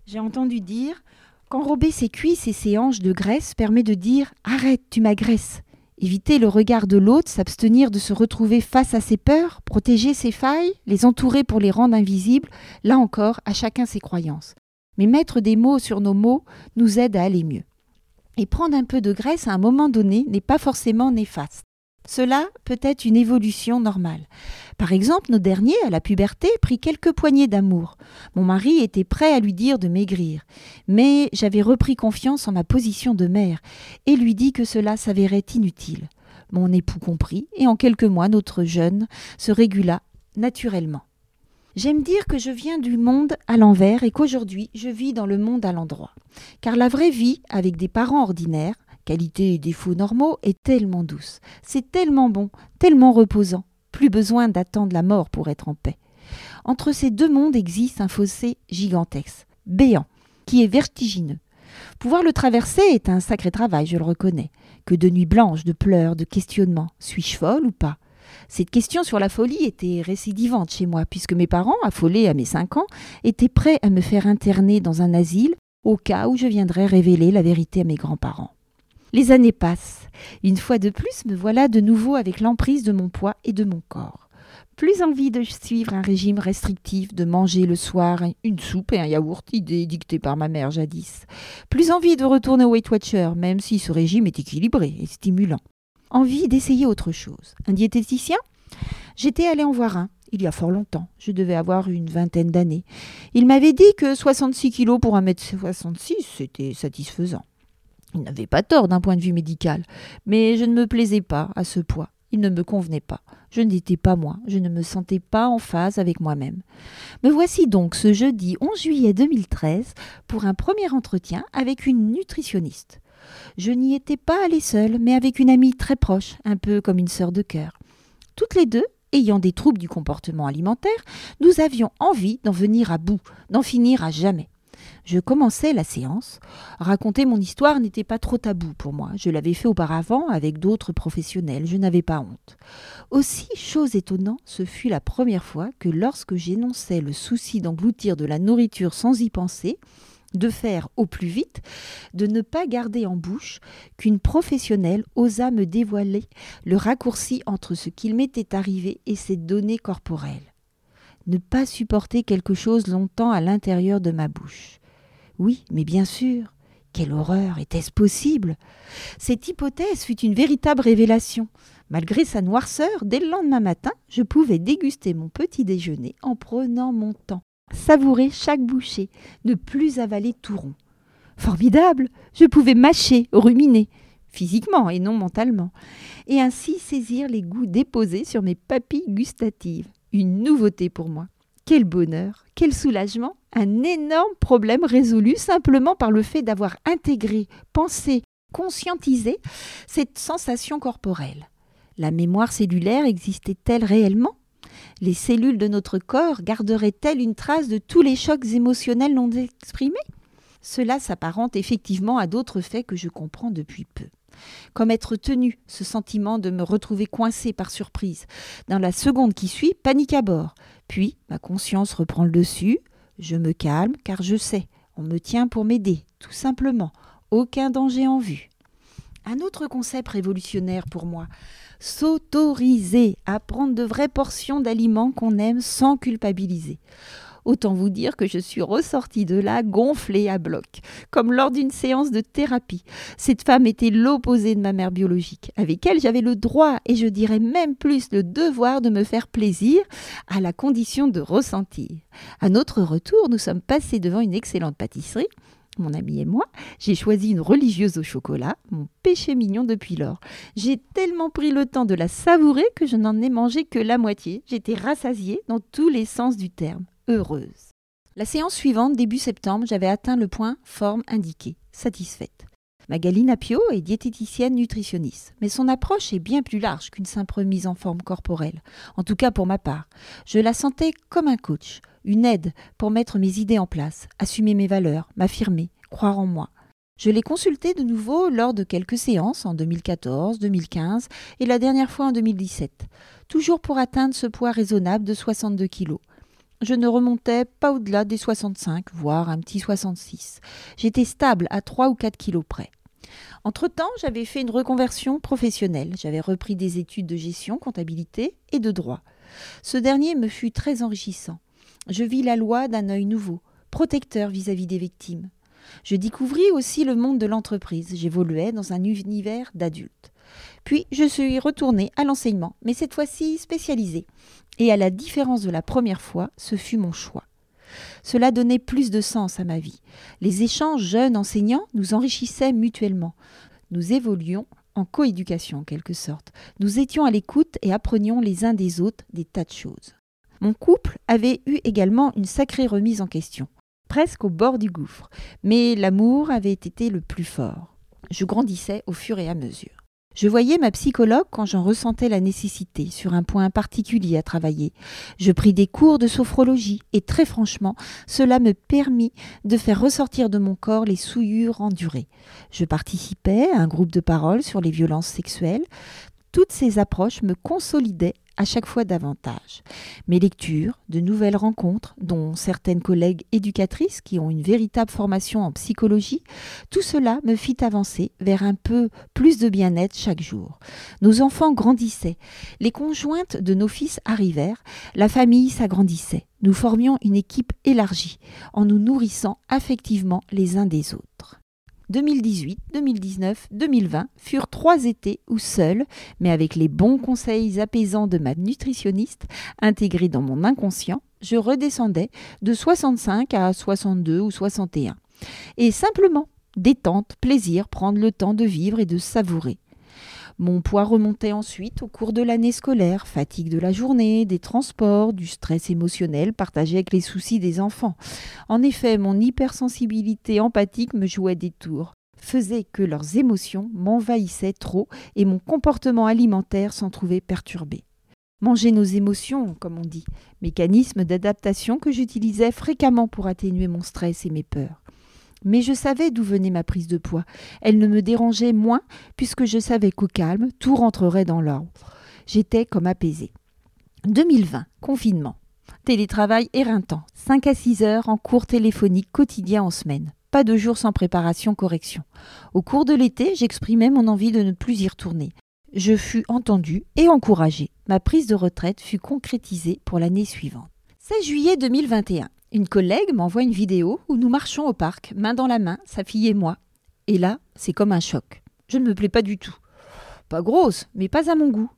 j'ai entendu dire qu'enrober ses cuisses et ses hanches de graisse permet de dire Arrête, tu m'agresses. Éviter le regard de l'autre, s'abstenir de se retrouver face à ses peurs, protéger ses failles, les entourer pour les rendre invisibles, là encore, à chacun ses croyances. Mais mettre des mots sur nos mots nous aide à aller mieux. Et prendre un peu de graisse à un moment donné n'est pas forcément néfaste. Cela peut être une évolution normale. Par exemple, nos derniers, à la puberté, prit quelques poignées d'amour. Mon mari était prêt à lui dire de maigrir, mais j'avais repris confiance en ma position de mère et lui dit que cela s'avérait inutile. Mon époux comprit, et en quelques mois, notre jeune se régula naturellement. J'aime dire que je viens du monde à l'envers et qu'aujourd'hui je vis dans le monde à l'endroit. Car la vraie vie, avec des parents ordinaires, qualités et défauts normaux, est tellement douce. C'est tellement bon, tellement reposant. Plus besoin d'attendre la mort pour être en paix. Entre ces deux mondes existe un fossé gigantesque, béant, qui est vertigineux. Pouvoir le traverser est un sacré travail, je le reconnais. Que de nuits blanches, de pleurs, de questionnements. Suis-je folle ou pas? Cette question sur la folie était récidivante chez moi, puisque mes parents, affolés à mes cinq ans, étaient prêts à me faire interner dans un asile au cas où je viendrais révéler la vérité à mes grands-parents. Les années passent. Une fois de plus, me voilà de nouveau avec l'emprise de mon poids et de mon corps. Plus envie de suivre un régime restrictif, de manger le soir une soupe et un yaourt, idée dictée par ma mère jadis. Plus envie de retourner au Weight Watcher, même si ce régime est équilibré et stimulant. Envie d'essayer autre chose. Un diététicien? J'étais allée en voir un, il y a fort longtemps. Je devais avoir une vingtaine d'années. Il m'avait dit que 66 kilos pour 1m66, c'était satisfaisant. Il n'avait pas tort d'un point de vue médical, mais je ne me plaisais pas à ce poids. Il ne me convenait pas. Je n'étais pas moi, je ne me sentais pas en phase avec moi-même. Me voici donc ce jeudi 11 juillet 2013 pour un premier entretien avec une nutritionniste. Je n'y étais pas allée seule, mais avec une amie très proche, un peu comme une sœur de cœur. Toutes les deux, ayant des troubles du comportement alimentaire, nous avions envie d'en venir à bout, d'en finir à jamais. Je commençais la séance. Raconter mon histoire n'était pas trop tabou pour moi. Je l'avais fait auparavant avec d'autres professionnels. Je n'avais pas honte. Aussi, chose étonnante, ce fut la première fois que lorsque j'énonçais le souci d'engloutir de la nourriture sans y penser, de faire au plus vite, de ne pas garder en bouche, qu'une professionnelle osa me dévoiler le raccourci entre ce qu'il m'était arrivé et ses données corporelles. Ne pas supporter quelque chose longtemps à l'intérieur de ma bouche. Oui, mais bien sûr, Quelle horreur Était-ce possible? Cette hypothèse fut une véritable révélation. Malgré sa noirceur, dès le lendemain matin, je pouvais déguster mon petit déjeuner en prenant mon temps, savourer chaque bouchée, ne plus avaler tout rond. Formidable Je pouvais mâcher, ruminer, physiquement et non mentalement, et ainsi saisir les goûts déposés sur mes papilles gustatives. Une nouveauté pour moi. Quel bonheur, quel soulagement, un énorme problème résolu simplement par le fait d'avoir intégré, pensé, conscientisé cette sensation corporelle. La mémoire cellulaire existait-elle réellement? Les cellules de notre corps garderaient-elles une trace de tous les chocs émotionnels non exprimés? Cela s'apparente effectivement à d'autres faits que je comprends depuis peu comme être tenu, ce sentiment de me retrouver coincé par surprise. Dans la seconde qui suit, panique à bord. Puis, ma conscience reprend le dessus, je me calme car je sais, on me tient pour m'aider, tout simplement, aucun danger en vue. Un autre concept révolutionnaire pour moi, s'autoriser à prendre de vraies portions d'aliments qu'on aime sans culpabiliser. Autant vous dire que je suis ressortie de là gonflée à bloc, comme lors d'une séance de thérapie. Cette femme était l'opposé de ma mère biologique. Avec elle, j'avais le droit, et je dirais même plus le devoir de me faire plaisir, à la condition de ressentir. À notre retour, nous sommes passés devant une excellente pâtisserie mon ami et moi, j'ai choisi une religieuse au chocolat, mon péché mignon depuis lors. J'ai tellement pris le temps de la savourer que je n'en ai mangé que la moitié. J'étais rassasiée dans tous les sens du terme heureuse. La séance suivante, début septembre, j'avais atteint le point forme indiqué, satisfaite. Magaline Apio est diététicienne nutritionniste, mais son approche est bien plus large qu'une simple mise en forme corporelle, en tout cas pour ma part. Je la sentais comme un coach, une aide pour mettre mes idées en place, assumer mes valeurs, m'affirmer, croire en moi. Je l'ai consultée de nouveau lors de quelques séances en 2014, 2015 et la dernière fois en 2017, toujours pour atteindre ce poids raisonnable de 62 kilos je ne remontais pas au-delà des 65, voire un petit 66. J'étais stable à 3 ou 4 kilos près. Entre-temps, j'avais fait une reconversion professionnelle. J'avais repris des études de gestion, comptabilité et de droit. Ce dernier me fut très enrichissant. Je vis la loi d'un œil nouveau, protecteur vis-à-vis des victimes. Je découvris aussi le monde de l'entreprise. J'évoluais dans un univers d'adultes. Puis je suis retournée à l'enseignement, mais cette fois-ci spécialisée. Et à la différence de la première fois, ce fut mon choix. Cela donnait plus de sens à ma vie. Les échanges jeunes enseignants nous enrichissaient mutuellement. Nous évoluions en coéducation en quelque sorte. Nous étions à l'écoute et apprenions les uns des autres des tas de choses. Mon couple avait eu également une sacrée remise en question, presque au bord du gouffre, mais l'amour avait été le plus fort. Je grandissais au fur et à mesure. Je voyais ma psychologue quand j'en ressentais la nécessité sur un point particulier à travailler. Je pris des cours de sophrologie et très franchement, cela me permit de faire ressortir de mon corps les souillures endurées. Je participais à un groupe de parole sur les violences sexuelles. Toutes ces approches me consolidaient à chaque fois davantage. Mes lectures, de nouvelles rencontres, dont certaines collègues éducatrices qui ont une véritable formation en psychologie, tout cela me fit avancer vers un peu plus de bien-être chaque jour. Nos enfants grandissaient, les conjointes de nos fils arrivèrent, la famille s'agrandissait. Nous formions une équipe élargie, en nous nourrissant affectivement les uns des autres. 2018, 2019, 2020 furent trois étés où seul, mais avec les bons conseils apaisants de ma nutritionniste, intégrés dans mon inconscient, je redescendais de 65 à 62 ou 61. Et simplement, détente, plaisir, prendre le temps de vivre et de savourer. Mon poids remontait ensuite au cours de l'année scolaire, fatigue de la journée, des transports, du stress émotionnel partagé avec les soucis des enfants. En effet, mon hypersensibilité empathique me jouait des tours faisait que leurs émotions m'envahissaient trop et mon comportement alimentaire s'en trouvait perturbé. Manger nos émotions, comme on dit, mécanisme d'adaptation que j'utilisais fréquemment pour atténuer mon stress et mes peurs. Mais je savais d'où venait ma prise de poids. Elle ne me dérangeait moins puisque je savais qu'au calme, tout rentrerait dans l'ordre. J'étais comme apaisée. 2020, confinement. Télétravail éreintant, 5 à 6 heures en cours téléphonique quotidien en semaine. Pas de jours sans préparation correction. Au cours de l'été, j'exprimais mon envie de ne plus y retourner. Je fus entendue et encouragée. Ma prise de retraite fut concrétisée pour l'année suivante. 16 juillet 2021. Une collègue m'envoie une vidéo où nous marchons au parc, main dans la main, sa fille et moi. Et là, c'est comme un choc. Je ne me plais pas du tout. Pas grosse, mais pas à mon goût.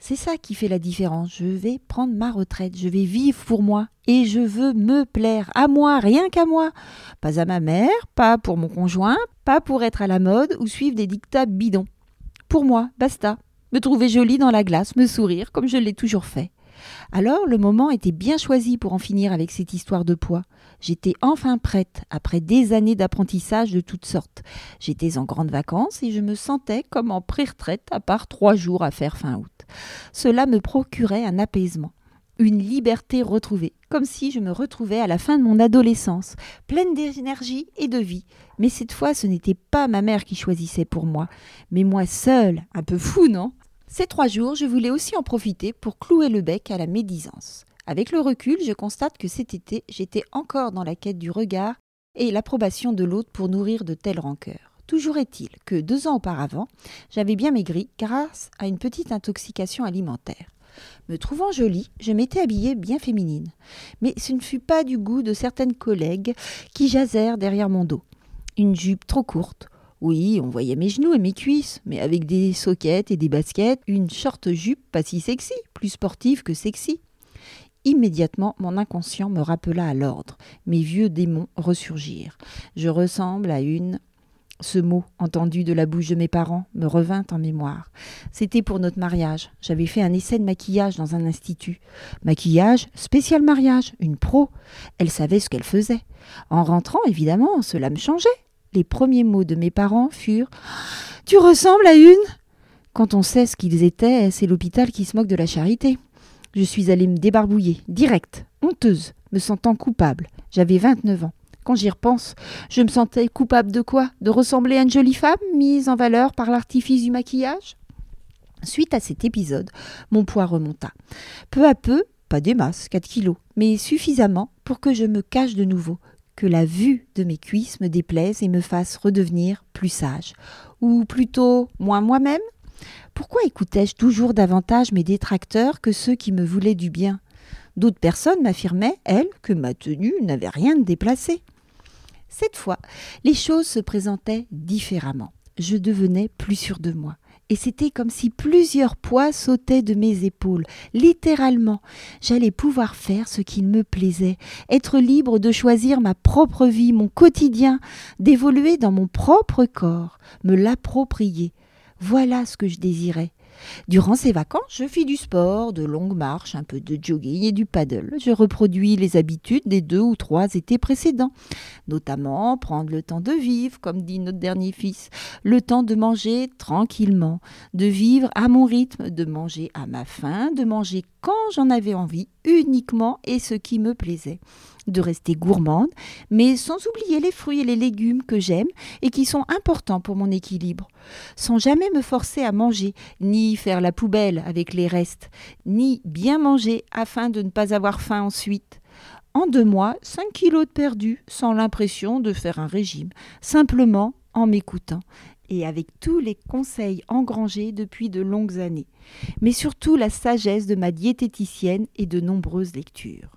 C'est ça qui fait la différence. Je vais prendre ma retraite, je vais vivre pour moi et je veux me plaire à moi, rien qu'à moi. Pas à ma mère, pas pour mon conjoint, pas pour être à la mode ou suivre des dictats bidons. Pour moi, basta. Me trouver jolie dans la glace, me sourire comme je l'ai toujours fait. Alors le moment était bien choisi pour en finir avec cette histoire de poids. J'étais enfin prête, après des années d'apprentissage de toutes sortes. J'étais en grandes vacances et je me sentais comme en pré-retraite, à part trois jours à faire fin août. Cela me procurait un apaisement, une liberté retrouvée, comme si je me retrouvais à la fin de mon adolescence, pleine d'énergie et de vie. Mais cette fois, ce n'était pas ma mère qui choisissait pour moi, mais moi seule, un peu fou, non? Ces trois jours, je voulais aussi en profiter pour clouer le bec à la médisance. Avec le recul, je constate que cet été, j'étais encore dans la quête du regard et l'approbation de l'autre pour nourrir de telles rancœurs. Toujours est-il que deux ans auparavant, j'avais bien maigri grâce à une petite intoxication alimentaire. Me trouvant jolie, je m'étais habillée bien féminine. Mais ce ne fut pas du goût de certaines collègues qui jasèrent derrière mon dos. Une jupe trop courte. Oui, on voyait mes genoux et mes cuisses, mais avec des soquettes et des baskets, une short jupe pas si sexy, plus sportive que sexy. Immédiatement, mon inconscient me rappela à l'ordre. Mes vieux démons ressurgirent. Je ressemble à une ce mot, entendu de la bouche de mes parents, me revint en mémoire. C'était pour notre mariage. J'avais fait un essai de maquillage dans un institut. Maquillage, spécial mariage, une pro. Elle savait ce qu'elle faisait. En rentrant, évidemment, cela me changeait. Les premiers mots de mes parents furent Tu ressembles à une Quand on sait ce qu'ils étaient, c'est l'hôpital qui se moque de la charité. Je suis allée me débarbouiller, direct, honteuse, me sentant coupable. J'avais 29 ans. Quand j'y repense, je me sentais coupable de quoi? De ressembler à une jolie femme mise en valeur par l'artifice du maquillage? Suite à cet épisode, mon poids remonta. Peu à peu, pas des masses, 4 kilos, mais suffisamment pour que je me cache de nouveau, que la vue de mes cuisses me déplaise et me fasse redevenir plus sage. Ou plutôt moins moi-même? Pourquoi écoutais-je toujours davantage mes détracteurs que ceux qui me voulaient du bien? D'autres personnes m'affirmaient, elles, que ma tenue n'avait rien de déplacé. Cette fois, les choses se présentaient différemment. Je devenais plus sûre de moi. Et c'était comme si plusieurs poids sautaient de mes épaules. Littéralement, j'allais pouvoir faire ce qu'il me plaisait, être libre de choisir ma propre vie, mon quotidien, d'évoluer dans mon propre corps, me l'approprier, voilà ce que je désirais. Durant ces vacances, je fis du sport, de longues marches, un peu de jogging et du paddle. Je reproduis les habitudes des deux ou trois étés précédents, notamment prendre le temps de vivre, comme dit notre dernier fils, le temps de manger tranquillement, de vivre à mon rythme, de manger à ma faim, de manger quand j'en avais envie, uniquement et ce qui me plaisait de rester gourmande, mais sans oublier les fruits et les légumes que j'aime et qui sont importants pour mon équilibre, sans jamais me forcer à manger, ni faire la poubelle avec les restes, ni bien manger afin de ne pas avoir faim ensuite. En deux mois, 5 kilos de perdu, sans l'impression de faire un régime, simplement en m'écoutant et avec tous les conseils engrangés depuis de longues années, mais surtout la sagesse de ma diététicienne et de nombreuses lectures.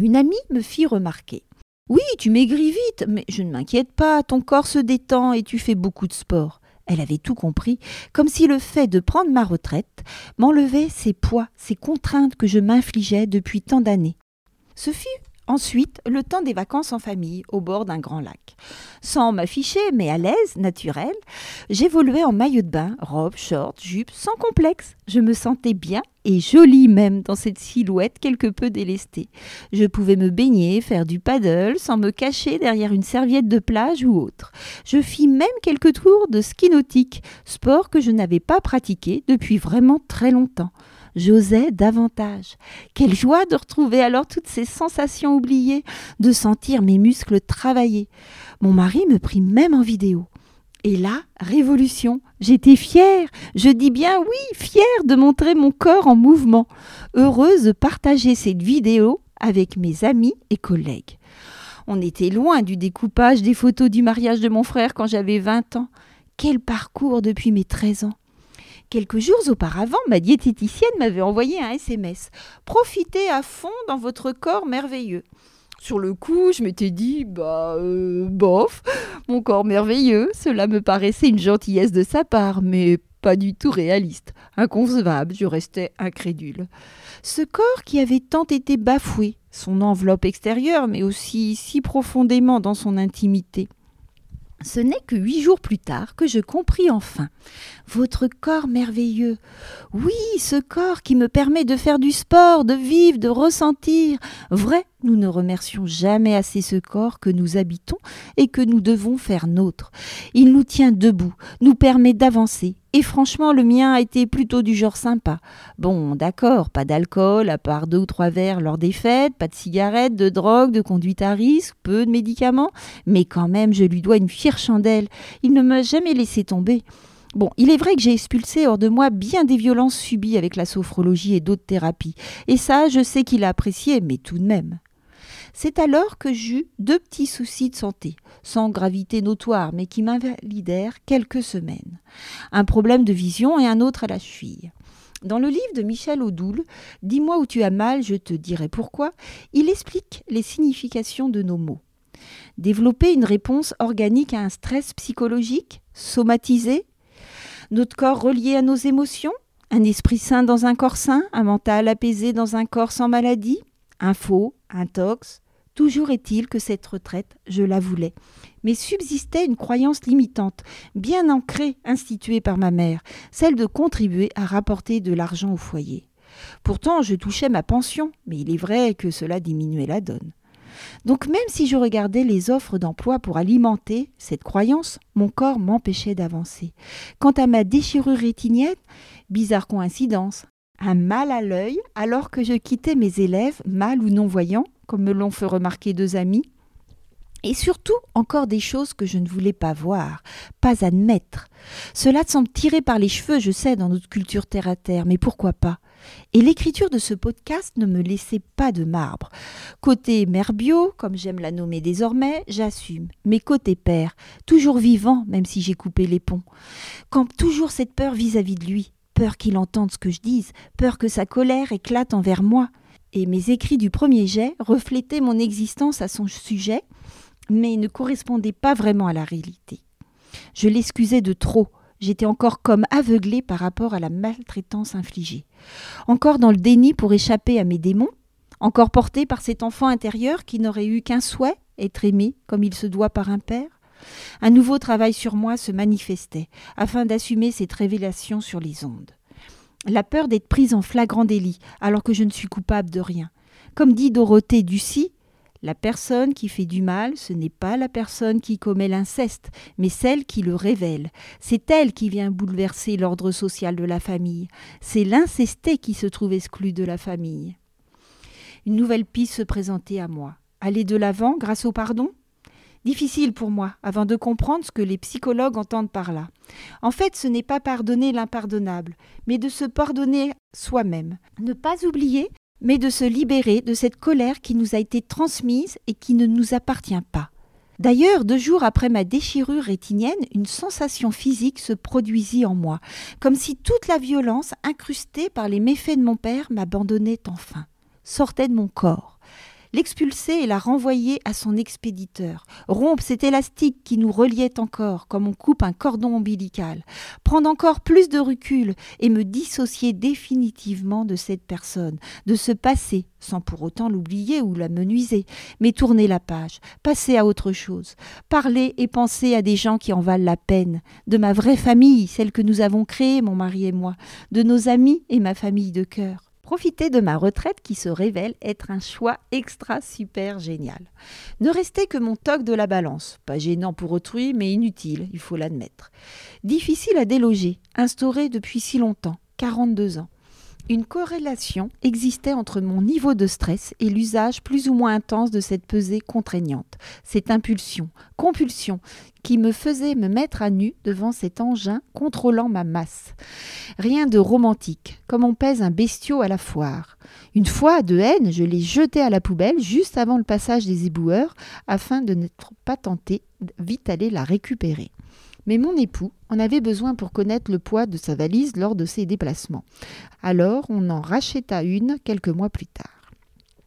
Une amie me fit remarquer. Oui, tu maigris vite, mais je ne m'inquiète pas, ton corps se détend et tu fais beaucoup de sport. Elle avait tout compris, comme si le fait de prendre ma retraite m'enlevait ces poids, ces contraintes que je m'infligeais depuis tant d'années. Ce fut Ensuite, le temps des vacances en famille, au bord d'un grand lac. Sans m'afficher, mais à l'aise, naturel, j'évoluais en maillot de bain, robe, short, jupe, sans complexe. Je me sentais bien et jolie même dans cette silhouette quelque peu délestée. Je pouvais me baigner, faire du paddle sans me cacher derrière une serviette de plage ou autre. Je fis même quelques tours de ski nautique, sport que je n'avais pas pratiqué depuis vraiment très longtemps j'osais davantage. Quelle joie de retrouver alors toutes ces sensations oubliées, de sentir mes muscles travailler. Mon mari me prit même en vidéo. Et là, révolution, j'étais fière, je dis bien oui, fière de montrer mon corps en mouvement, heureuse de partager cette vidéo avec mes amis et collègues. On était loin du découpage des photos du mariage de mon frère quand j'avais 20 ans. Quel parcours depuis mes 13 ans. Quelques jours auparavant, ma diététicienne m'avait envoyé un SMS. Profitez à fond dans votre corps merveilleux. Sur le coup, je m'étais dit, bah, euh, bof, mon corps merveilleux, cela me paraissait une gentillesse de sa part, mais pas du tout réaliste, inconcevable, je restais incrédule. Ce corps qui avait tant été bafoué, son enveloppe extérieure, mais aussi si profondément dans son intimité. Ce n'est que huit jours plus tard que je compris enfin. Votre corps merveilleux. Oui, ce corps qui me permet de faire du sport, de vivre, de ressentir. Vrai, nous ne remercions jamais assez ce corps que nous habitons et que nous devons faire nôtre. Il nous tient debout, nous permet d'avancer. Et franchement, le mien a été plutôt du genre sympa. Bon, d'accord, pas d'alcool, à part deux ou trois verres lors des fêtes, pas de cigarettes, de drogue, de conduite à risque, peu de médicaments, mais quand même, je lui dois une fière chandelle. Il ne m'a jamais laissé tomber. Bon, il est vrai que j'ai expulsé hors de moi bien des violences subies avec la sophrologie et d'autres thérapies. Et ça, je sais qu'il a apprécié, mais tout de même. C'est alors que j'eus deux petits soucis de santé, sans gravité notoire, mais qui m'invalidèrent quelques semaines. Un problème de vision et un autre à la cheville. Dans le livre de Michel Audoul, Dis-moi où tu as mal, je te dirai pourquoi, il explique les significations de nos mots. Développer une réponse organique à un stress psychologique, somatisé, notre corps relié à nos émotions, un esprit sain dans un corps sain, un mental apaisé dans un corps sans maladie, un faux, un tox, Toujours est-il que cette retraite, je la voulais. Mais subsistait une croyance limitante, bien ancrée, instituée par ma mère, celle de contribuer à rapporter de l'argent au foyer. Pourtant, je touchais ma pension, mais il est vrai que cela diminuait la donne. Donc même si je regardais les offres d'emploi pour alimenter cette croyance, mon corps m'empêchait d'avancer. Quant à ma déchirure rétinienne, bizarre coïncidence, un mal à l'œil alors que je quittais mes élèves, mal ou non-voyants, comme me l'ont fait remarquer deux amis. Et surtout, encore des choses que je ne voulais pas voir, pas admettre. Cela semble tirer par les cheveux, je sais, dans notre culture terre-à-terre, mais pourquoi pas? Et l'écriture de ce podcast ne me laissait pas de marbre. Côté mère bio, comme j'aime la nommer désormais, j'assume. Mais côté père, toujours vivant, même si j'ai coupé les ponts. Quand toujours cette peur vis-à-vis -vis de lui, peur qu'il entende ce que je dise, peur que sa colère éclate envers moi et mes écrits du premier jet reflétaient mon existence à son sujet, mais ne correspondaient pas vraiment à la réalité. Je l'excusais de trop, j'étais encore comme aveuglée par rapport à la maltraitance infligée, encore dans le déni pour échapper à mes démons, encore portée par cet enfant intérieur qui n'aurait eu qu'un souhait, être aimé comme il se doit par un père. Un nouveau travail sur moi se manifestait, afin d'assumer cette révélation sur les ondes la peur d'être prise en flagrant délit, alors que je ne suis coupable de rien. Comme dit Dorothée Ducy, la personne qui fait du mal, ce n'est pas la personne qui commet l'inceste, mais celle qui le révèle. C'est elle qui vient bouleverser l'ordre social de la famille. C'est l'incesté qui se trouve exclu de la famille. Une nouvelle piste se présentait à moi. Aller de l'avant grâce au pardon? Difficile pour moi avant de comprendre ce que les psychologues entendent par là. En fait, ce n'est pas pardonner l'impardonnable, mais de se pardonner soi-même. Ne pas oublier, mais de se libérer de cette colère qui nous a été transmise et qui ne nous appartient pas. D'ailleurs, deux jours après ma déchirure rétinienne, une sensation physique se produisit en moi, comme si toute la violence incrustée par les méfaits de mon père m'abandonnait enfin, sortait de mon corps l'expulser et la renvoyer à son expéditeur, rompre cet élastique qui nous reliait encore, comme on coupe un cordon ombilical, prendre encore plus de recul et me dissocier définitivement de cette personne, de ce passé, sans pour autant l'oublier ou la menuiser, mais tourner la page, passer à autre chose, parler et penser à des gens qui en valent la peine, de ma vraie famille, celle que nous avons créée, mon mari et moi, de nos amis et ma famille de cœur profiter de ma retraite qui se révèle être un choix extra super génial. Ne restait que mon toc de la balance, pas gênant pour autrui, mais inutile, il faut l'admettre. Difficile à déloger, instauré depuis si longtemps, 42 ans. Une corrélation existait entre mon niveau de stress et l'usage plus ou moins intense de cette pesée contraignante, cette impulsion, compulsion, qui me faisait me mettre à nu devant cet engin contrôlant ma masse. Rien de romantique, comme on pèse un bestiau à la foire. Une fois, de haine, je l'ai jeté à la poubelle juste avant le passage des éboueurs, afin de n'être pas tenté vite aller la récupérer. Mais mon époux en avait besoin pour connaître le poids de sa valise lors de ses déplacements. Alors on en racheta une quelques mois plus tard.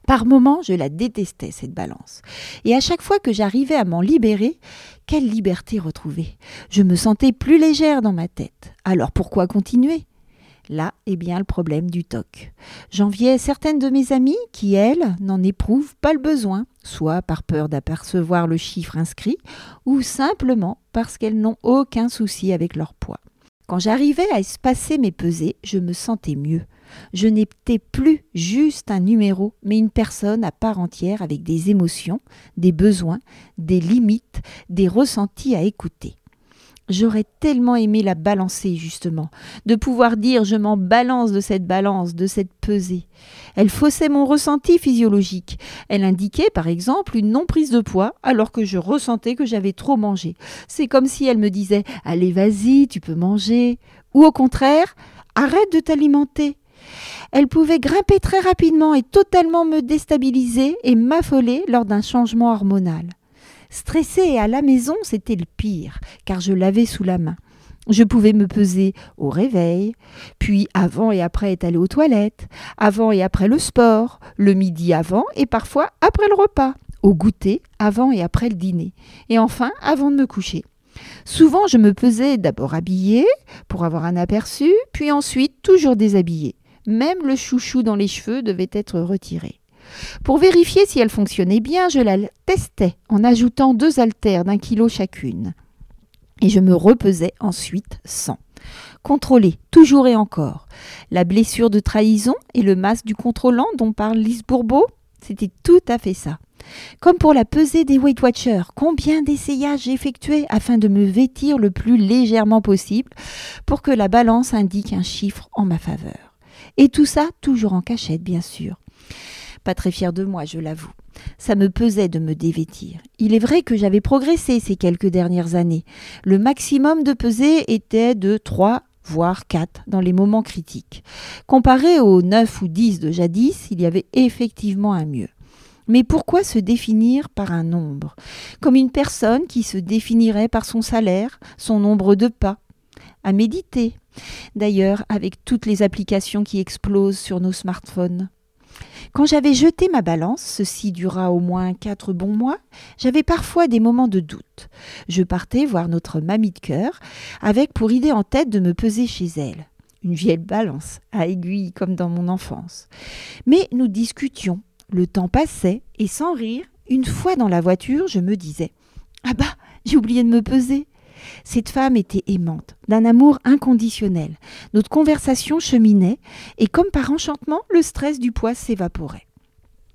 Par moments, je la détestais, cette balance. Et à chaque fois que j'arrivais à m'en libérer, quelle liberté retrouvée. Je me sentais plus légère dans ma tête. Alors pourquoi continuer? Là est bien le problème du TOC. J'enviais certaines de mes amies qui, elles, n'en éprouvent pas le besoin, soit par peur d'apercevoir le chiffre inscrit, ou simplement parce qu'elles n'ont aucun souci avec leur poids. Quand j'arrivais à espacer mes pesées, je me sentais mieux. Je n'étais plus juste un numéro, mais une personne à part entière avec des émotions, des besoins, des limites, des ressentis à écouter. J'aurais tellement aimé la balancer, justement, de pouvoir dire je m'en balance de cette balance, de cette pesée. Elle faussait mon ressenti physiologique. Elle indiquait, par exemple, une non-prise de poids alors que je ressentais que j'avais trop mangé. C'est comme si elle me disait Allez, vas-y, tu peux manger. Ou au contraire, arrête de t'alimenter. Elle pouvait grimper très rapidement et totalement me déstabiliser et m'affoler lors d'un changement hormonal. Stressée et à la maison, c'était le pire, car je l'avais sous la main. Je pouvais me peser au réveil, puis avant et après être aux toilettes, avant et après le sport, le midi avant et parfois après le repas, au goûter, avant et après le dîner, et enfin avant de me coucher. Souvent, je me pesais d'abord habillée pour avoir un aperçu, puis ensuite toujours déshabillée. Même le chouchou dans les cheveux devait être retiré. Pour vérifier si elle fonctionnait bien, je la testais en ajoutant deux haltères d'un kilo chacune. Et je me repesais ensuite sans. Contrôler, toujours et encore. La blessure de trahison et le masque du contrôlant dont parle Lise Bourbeau, c'était tout à fait ça. Comme pour la pesée des Weight Watchers, combien d'essayages j'ai effectués afin de me vêtir le plus légèrement possible pour que la balance indique un chiffre en ma faveur. Et tout ça toujours en cachette, bien sûr. Pas très fière de moi, je l'avoue. Ça me pesait de me dévêtir. Il est vrai que j'avais progressé ces quelques dernières années. Le maximum de pesée était de 3 voire 4 dans les moments critiques. Comparé aux 9 ou 10 de jadis, il y avait effectivement un mieux. Mais pourquoi se définir par un nombre? Comme une personne qui se définirait par son salaire, son nombre de pas À méditer. D'ailleurs, avec toutes les applications qui explosent sur nos smartphones. Quand j'avais jeté ma balance, ceci dura au moins quatre bons mois, j'avais parfois des moments de doute. Je partais voir notre mamie de cœur, avec pour idée en tête de me peser chez elle. Une vieille balance, à aiguille comme dans mon enfance. Mais nous discutions, le temps passait, et sans rire, une fois dans la voiture, je me disais Ah bah, j'ai oublié de me peser. Cette femme était aimante, d'un amour inconditionnel. Notre conversation cheminait, et comme par enchantement, le stress du poids s'évaporait.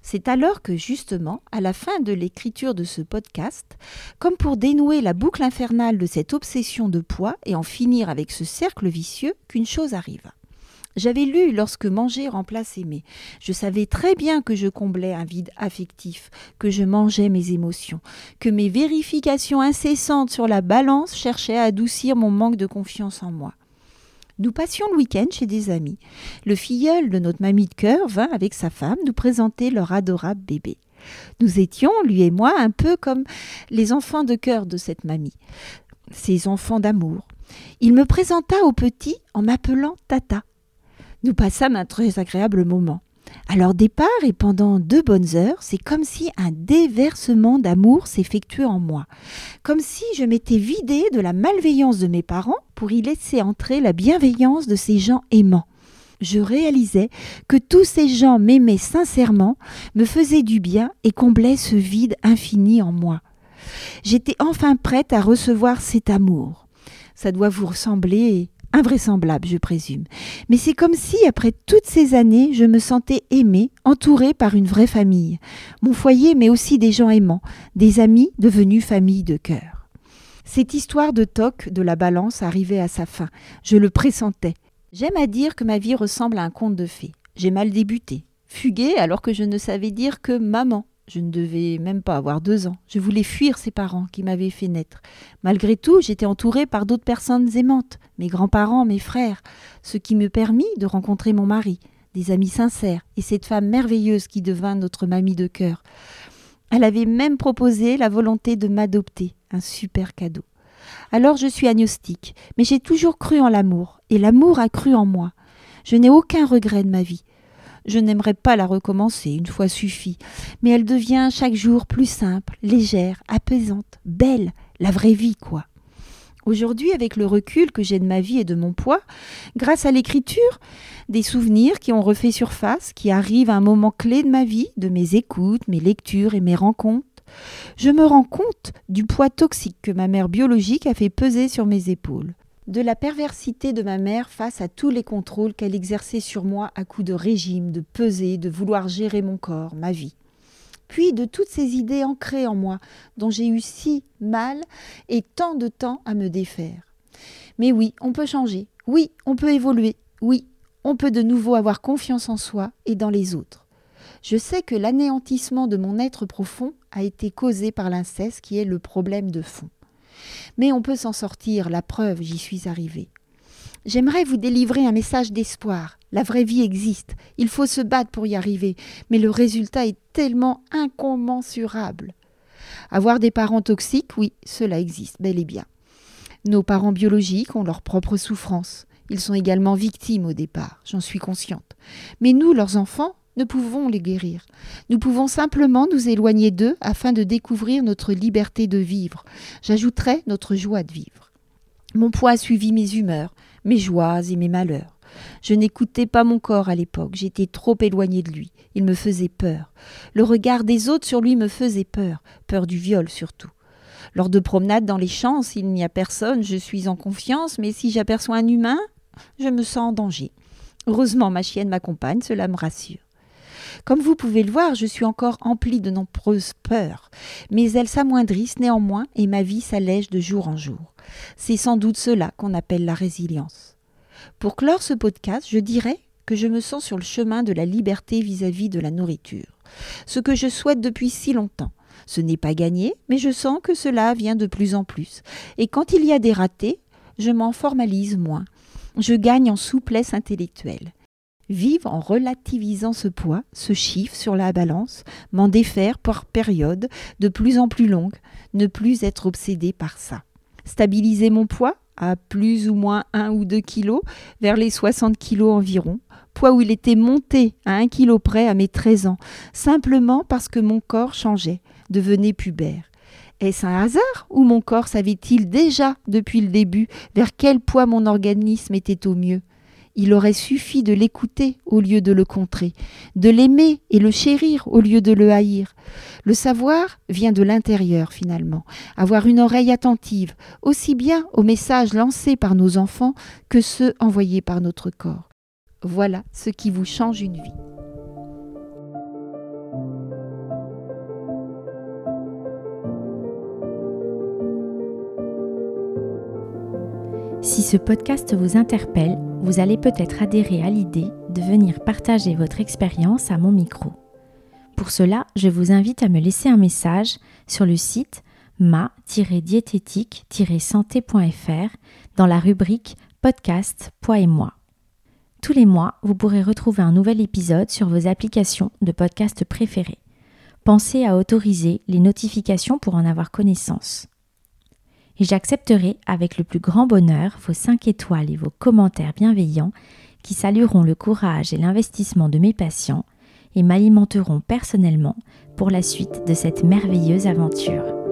C'est alors que, justement, à la fin de l'écriture de ce podcast, comme pour dénouer la boucle infernale de cette obsession de poids et en finir avec ce cercle vicieux, qu'une chose arrive. J'avais lu lorsque manger remplace aimer. Je savais très bien que je comblais un vide affectif, que je mangeais mes émotions, que mes vérifications incessantes sur la balance cherchaient à adoucir mon manque de confiance en moi. Nous passions le week-end chez des amis. Le filleul de notre mamie de cœur vint avec sa femme nous présenter leur adorable bébé. Nous étions, lui et moi, un peu comme les enfants de cœur de cette mamie, ses enfants d'amour. Il me présenta au petit en m'appelant Tata. Nous passâmes un très agréable moment. À leur départ et pendant deux bonnes heures, c'est comme si un déversement d'amour s'effectuait en moi, comme si je m'étais vidée de la malveillance de mes parents pour y laisser entrer la bienveillance de ces gens aimants. Je réalisais que tous ces gens m'aimaient sincèrement, me faisaient du bien et comblaient ce vide infini en moi. J'étais enfin prête à recevoir cet amour. Ça doit vous ressembler invraisemblable, je présume. Mais c'est comme si, après toutes ces années, je me sentais aimée, entourée par une vraie famille. Mon foyer, mais aussi des gens aimants, des amis devenus famille de cœur. Cette histoire de toc de la balance arrivait à sa fin. Je le pressentais. J'aime à dire que ma vie ressemble à un conte de fées. J'ai mal débuté. Fugué alors que je ne savais dire que maman. Je ne devais même pas avoir deux ans. Je voulais fuir ces parents qui m'avaient fait naître. Malgré tout, j'étais entourée par d'autres personnes aimantes, mes grands-parents, mes frères, ce qui me permit de rencontrer mon mari, des amis sincères, et cette femme merveilleuse qui devint notre mamie de cœur. Elle avait même proposé la volonté de m'adopter, un super cadeau. Alors je suis agnostique, mais j'ai toujours cru en l'amour, et l'amour a cru en moi. Je n'ai aucun regret de ma vie. Je n'aimerais pas la recommencer, une fois suffit. Mais elle devient chaque jour plus simple, légère, apaisante, belle, la vraie vie, quoi. Aujourd'hui, avec le recul que j'ai de ma vie et de mon poids, grâce à l'écriture, des souvenirs qui ont refait surface, qui arrivent à un moment clé de ma vie, de mes écoutes, mes lectures et mes rencontres, je me rends compte du poids toxique que ma mère biologique a fait peser sur mes épaules, de la perversité de ma mère face à tous les contrôles qu'elle exerçait sur moi à coups de régime, de peser, de vouloir gérer mon corps, ma vie puis de toutes ces idées ancrées en moi, dont j'ai eu si mal et tant de temps à me défaire. Mais oui, on peut changer, oui, on peut évoluer, oui, on peut de nouveau avoir confiance en soi et dans les autres. Je sais que l'anéantissement de mon être profond a été causé par l'inceste qui est le problème de fond. Mais on peut s'en sortir, la preuve, j'y suis arrivée. J'aimerais vous délivrer un message d'espoir. La vraie vie existe. Il faut se battre pour y arriver. Mais le résultat est tellement incommensurable. Avoir des parents toxiques, oui, cela existe bel et bien. Nos parents biologiques ont leur propre souffrance. Ils sont également victimes au départ, j'en suis consciente. Mais nous, leurs enfants, ne pouvons les guérir. Nous pouvons simplement nous éloigner d'eux afin de découvrir notre liberté de vivre. J'ajouterai notre joie de vivre. Mon poids a suivi mes humeurs, mes joies et mes malheurs. Je n'écoutais pas mon corps à l'époque, j'étais trop éloignée de lui, il me faisait peur. Le regard des autres sur lui me faisait peur, peur du viol surtout. Lors de promenades dans les champs, s'il n'y a personne, je suis en confiance, mais si j'aperçois un humain, je me sens en danger. Heureusement, ma chienne m'accompagne, cela me rassure. Comme vous pouvez le voir, je suis encore emplie de nombreuses peurs, mais elles s'amoindrissent néanmoins et ma vie s'allège de jour en jour. C'est sans doute cela qu'on appelle la résilience. Pour clore ce podcast, je dirais que je me sens sur le chemin de la liberté vis-à-vis de la nourriture, ce que je souhaite depuis si longtemps. Ce n'est pas gagné, mais je sens que cela vient de plus en plus. Et quand il y a des ratés, je m'en formalise moins. Je gagne en souplesse intellectuelle. Vivre en relativisant ce poids, ce chiffre sur la balance, m'en défaire par période de plus en plus longue, ne plus être obsédé par ça. Stabiliser mon poids à plus ou moins 1 ou 2 kilos, vers les 60 kilos environ, poids où il était monté à 1 kilo près à mes 13 ans, simplement parce que mon corps changeait, devenait pubère. Est-ce un hasard ou mon corps savait-il déjà depuis le début vers quel poids mon organisme était au mieux? Il aurait suffi de l'écouter au lieu de le contrer, de l'aimer et le chérir au lieu de le haïr. Le savoir vient de l'intérieur finalement, avoir une oreille attentive, aussi bien aux messages lancés par nos enfants que ceux envoyés par notre corps. Voilà ce qui vous change une vie. Si ce podcast vous interpelle, vous allez peut-être adhérer à l'idée de venir partager votre expérience à mon micro. Pour cela, je vous invite à me laisser un message sur le site ma-diététique-santé.fr dans la rubrique podcast et moi. Tous les mois, vous pourrez retrouver un nouvel épisode sur vos applications de podcast préférées. Pensez à autoriser les notifications pour en avoir connaissance et j'accepterai avec le plus grand bonheur vos 5 étoiles et vos commentaires bienveillants qui salueront le courage et l'investissement de mes patients et m'alimenteront personnellement pour la suite de cette merveilleuse aventure.